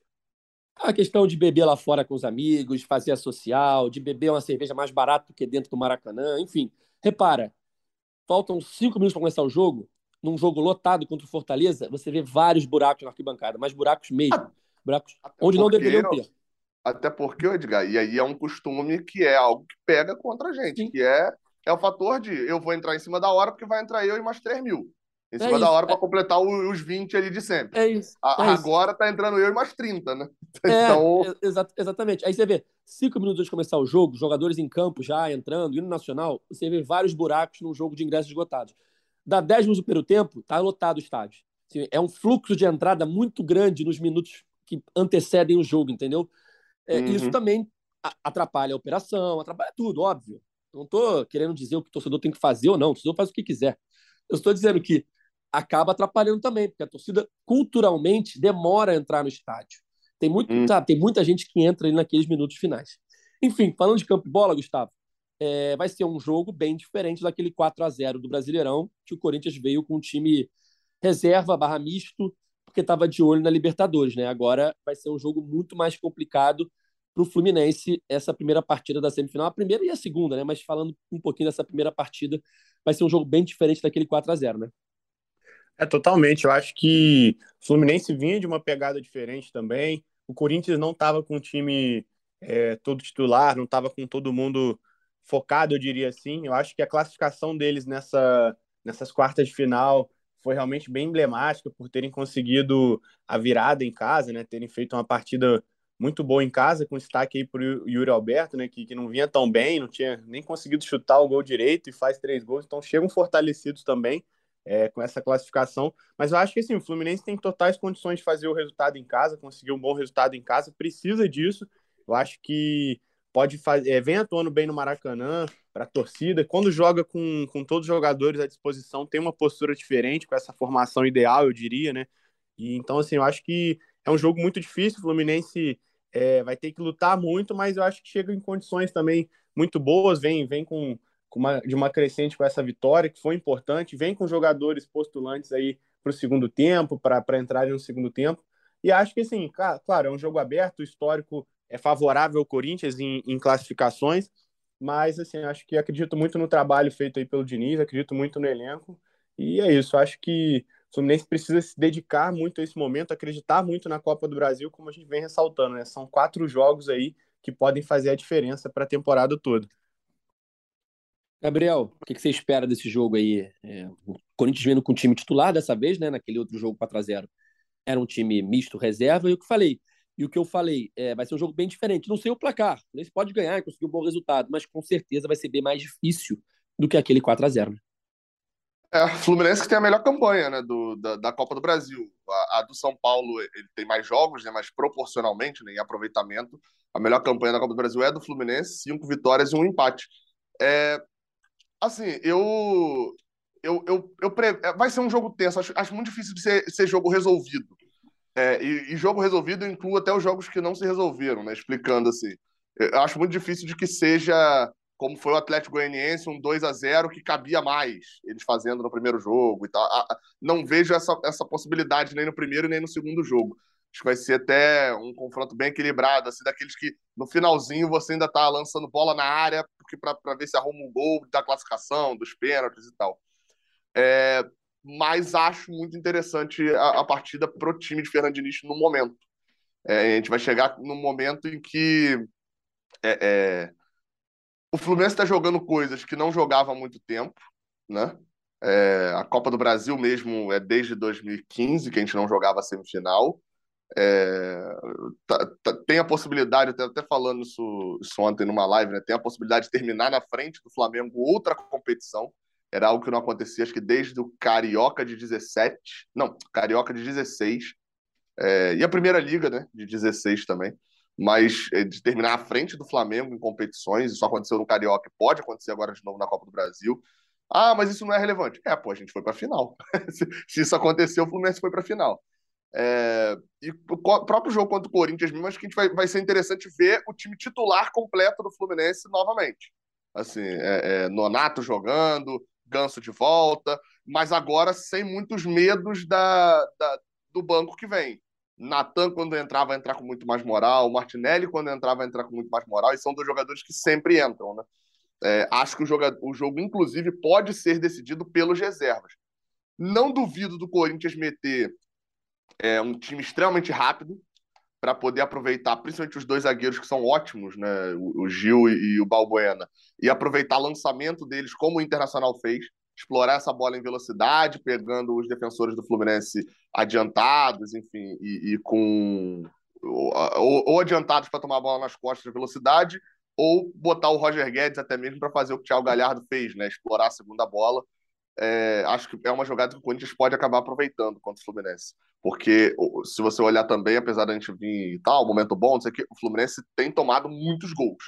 A questão de beber lá fora com os amigos, fazer a social, de beber uma cerveja mais barata do que dentro do Maracanã, enfim. Repara, faltam cinco minutos para começar o jogo, num jogo lotado contra o Fortaleza, você vê vários buracos na arquibancada, mas buracos mesmo. Buracos Até onde não deveriam ter. Até porque, Edgar, e aí é um costume que é algo que pega contra a gente, Sim. que é, é o fator de eu vou entrar em cima da hora porque vai entrar eu e mais 3 mil. Em é cima é da hora para é... completar os 20 ali de sempre. É isso. A, é agora isso. tá entrando eu e mais 30, né? É, então... Exa exatamente. Aí você vê, cinco minutos antes de começar o jogo, jogadores em campo já entrando, indo nacional, você vê vários buracos num jogo de ingressos esgotados. Dá 10 minutos do primeiro tempo, tá lotado o estádio. Assim, é um fluxo de entrada muito grande nos minutos que antecedem o jogo, entendeu? É, uhum. Isso também atrapalha a operação, atrapalha tudo, óbvio. Não estou querendo dizer o que o torcedor tem que fazer ou não, o torcedor faz o que quiser. Eu estou dizendo que acaba atrapalhando também, porque a torcida culturalmente demora a entrar no estádio. Tem, muito, hum. tem muita gente que entra ali naqueles minutos finais. Enfim, falando de campo e bola, Gustavo, é, vai ser um jogo bem diferente daquele 4 a 0 do Brasileirão, que o Corinthians veio com um time reserva barra misto, porque estava de olho na Libertadores. Né? Agora vai ser um jogo muito mais complicado para o Fluminense essa primeira partida da semifinal, a primeira e a segunda, né? Mas falando um pouquinho dessa primeira partida, vai ser um jogo bem diferente daquele 4 a 0 né? É, totalmente. Eu acho que o Fluminense vinha de uma pegada diferente também. O Corinthians não estava com o time é, todo titular, não estava com todo mundo focado, eu diria assim. Eu acho que a classificação deles nessa, nessas quartas de final foi realmente bem emblemática por terem conseguido a virada em casa, né? Terem feito uma partida muito boa em casa, com destaque aí para o Yuri Alberto, né? Que, que não vinha tão bem, não tinha nem conseguido chutar o gol direito e faz três gols, então chegam fortalecidos também é, com essa classificação. Mas eu acho que assim, o Fluminense tem totais condições de fazer o resultado em casa, conseguir um bom resultado em casa, precisa disso. Eu acho que pode fazer, é, vem atuando bem no Maracanã para a torcida. Quando joga com, com todos os jogadores à disposição, tem uma postura diferente, com essa formação ideal, eu diria, né? E então, assim, eu acho que é um jogo muito difícil. O Fluminense é, vai ter que lutar muito, mas eu acho que chega em condições também muito boas, vem, vem com uma, de uma crescente com essa vitória, que foi importante, vem com jogadores postulantes aí para o segundo tempo, para entrarem no segundo tempo. E acho que, assim, claro, é um jogo aberto, o histórico é favorável ao Corinthians em, em classificações, mas, assim, acho que acredito muito no trabalho feito aí pelo Diniz, acredito muito no elenco, e é isso, acho que o Fluminense precisa se dedicar muito a esse momento, acreditar muito na Copa do Brasil, como a gente vem ressaltando, né? São quatro jogos aí que podem fazer a diferença para a temporada toda. Gabriel, o que você espera desse jogo aí? É, o Corinthians vindo com o time titular dessa vez, né? Naquele outro jogo 4x0. Era um time misto, reserva, e o que falei. E o que eu falei, é, vai ser um jogo bem diferente. Não sei o placar. Você pode ganhar e conseguir um bom resultado, mas com certeza vai ser bem mais difícil do que aquele 4 x 0 né? É, Fluminense que tem a melhor campanha né, do, da, da Copa do Brasil. A, a, do São Paulo ele tem mais jogos, né, mas proporcionalmente, né, em aproveitamento, a melhor campanha da Copa do Brasil é do Fluminense, cinco vitórias e um empate. É, Assim, eu. Eu, eu, eu pre... É, vai ser um jogo tenso. Acho, acho muito difícil de ser, ser jogo resolvido. É, e, e, jogo resolvido inclui até os jogos que não se resolveram, né? Explicando assim. Eu acho muito difícil de que seja como foi o Atlético Goianiense, um 2 a 0 que cabia mais, eles fazendo no primeiro jogo e tal. Não vejo essa, essa possibilidade nem no primeiro nem no segundo jogo. Acho que vai ser até um confronto bem equilibrado, assim, daqueles que no finalzinho você ainda tá lançando bola na área porque para ver se arruma um gol da classificação, dos pênaltis e tal. É, mas acho muito interessante a, a partida pro time de Fernando Diniz no momento. É, a gente vai chegar no momento em que é, é o Fluminense está jogando coisas que não jogava há muito tempo, né? É, a Copa do Brasil mesmo é desde 2015 que a gente não jogava semifinal. É, tá, tá, tem a possibilidade, até, até falando isso, isso, ontem numa live, né, tem a possibilidade de terminar na frente do Flamengo outra competição. Era algo que não acontecia, acho que desde o Carioca de 17, não, Carioca de 16, é, e a Primeira Liga, né, de 16 também. Mas é, de terminar à frente do Flamengo em competições, isso aconteceu no Carioca, pode acontecer agora de novo na Copa do Brasil. Ah, mas isso não é relevante. É, pô, a gente foi para a final. se, se isso aconteceu, o Fluminense foi para a final. É, e o próprio jogo contra o Corinthians mesmo, acho que a gente vai, vai ser interessante ver o time titular completo do Fluminense novamente. Assim, é, é, Nonato jogando, Ganso de volta, mas agora sem muitos medos da, da do banco que vem. Natan, quando entrar, vai entrar com muito mais moral. Martinelli, quando entrar, vai entrar com muito mais moral. E são dois jogadores que sempre entram, né? É, acho que o, jogo, o jogo, inclusive, pode ser decidido pelos reservas. Não duvido do Corinthians meter é, um time extremamente rápido para poder aproveitar, principalmente os dois zagueiros que são ótimos, né? O, Gil e, e, o Balbuena, e aproveitar o lançamento deles, como o Internacional fez, explorar essa bola em velocidade, pegando os defensores do Fluminense adiantados, enfim, e, e com ou, ou adiantados para tomar a bola nas costas de velocidade, ou botar o Roger Guedes até mesmo para fazer o que o Thiago Galhardo fez, né? Explorar a segunda bola. É, acho que é uma jogada que o Corinthians pode acabar aproveitando contra o Fluminense. Porque se você olhar também, apesar da gente vir e tal, momento bom, não sei o que, o Fluminense tem tomado muitos gols.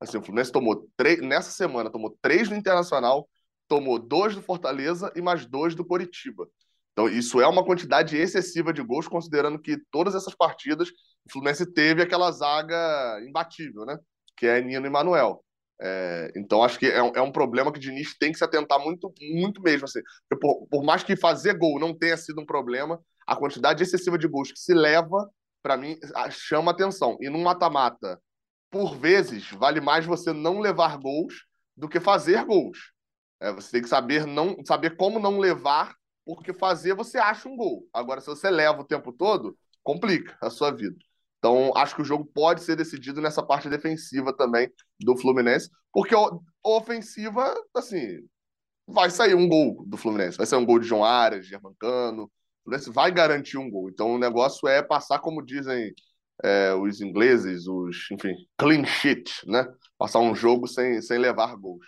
Assim, o Fluminense tomou três, nessa semana, tomou três no Internacional, tomou dois do Fortaleza e mais dois do Coritiba. Então, isso é uma quantidade excessiva de gols, considerando que todas essas partidas o Fluminense teve aquela zaga imbatível, né? Que é Nino e Manuel. É, então, acho que é um, é um, problema que o Diniz tem que se atentar muito, muito mesmo. Assim. Por, por, mais que fazer gol não tenha sido um problema, a quantidade excessiva de gols que se leva, para mim, chama atenção. E no mata-mata, por vezes, vale mais você não levar gols do que fazer gols. É, você tem que saber, não, saber como não levar, porque fazer você acha um gol. Agora, se você leva o tempo todo, complica a sua vida. Então, acho que o jogo pode ser decidido nessa parte defensiva também do Fluminense, porque a ofensiva, assim, vai sair um gol do Fluminense. Vai sair um gol de João Arias, de Germancano. O Fluminense vai garantir um gol. Então, o negócio é passar, como dizem é, os ingleses, os, enfim, clean sheet, né? Passar um jogo sem, sem levar gols.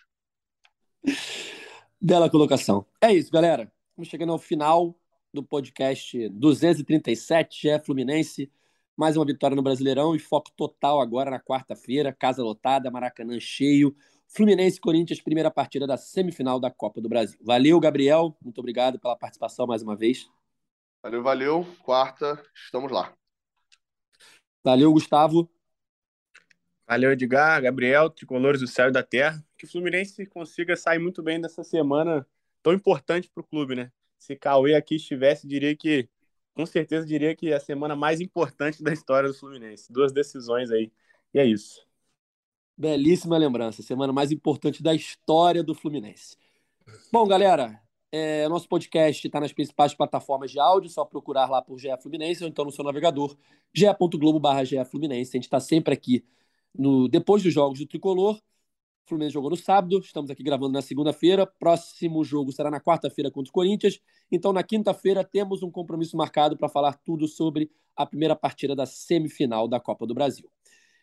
Bela colocação. É isso, galera. Estamos chegando ao final do podcast 237, é Fluminense mais uma vitória no Brasileirão e foco total agora na quarta-feira, casa lotada, Maracanã cheio. Fluminense e Corinthians, primeira partida da semifinal da Copa do Brasil. Valeu, Gabriel. Muito obrigado pela participação mais uma vez. Valeu, valeu. Quarta, estamos lá. Valeu, Gustavo. Valeu, Edgar, Gabriel, tricolores do céu e da terra. Que o Fluminense consiga sair muito bem dessa semana tão importante para o clube, né? Se Cauê aqui estivesse, diria que com certeza diria que é a semana mais importante da história do Fluminense. Duas decisões aí. E é isso. Belíssima lembrança. Semana mais importante da história do Fluminense. Bom, galera, é, nosso podcast está nas principais plataformas de áudio, só procurar lá por GE Fluminense ou então no seu navegador, ge.globo.br Fluminense. A gente está sempre aqui no depois dos jogos do Tricolor Fluminense jogou no sábado, estamos aqui gravando na segunda-feira. Próximo jogo será na quarta-feira contra o Corinthians. Então, na quinta-feira, temos um compromisso marcado para falar tudo sobre a primeira partida da semifinal da Copa do Brasil.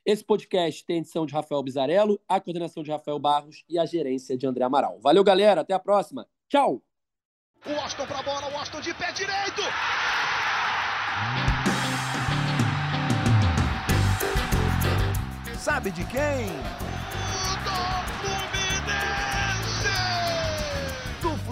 Esse podcast tem edição de Rafael Bizarello, a coordenação de Rafael Barros e a gerência de André Amaral. Valeu, galera. Até a próxima. Tchau. O Austin para a bola, o Austin de pé direito. Sabe de quem?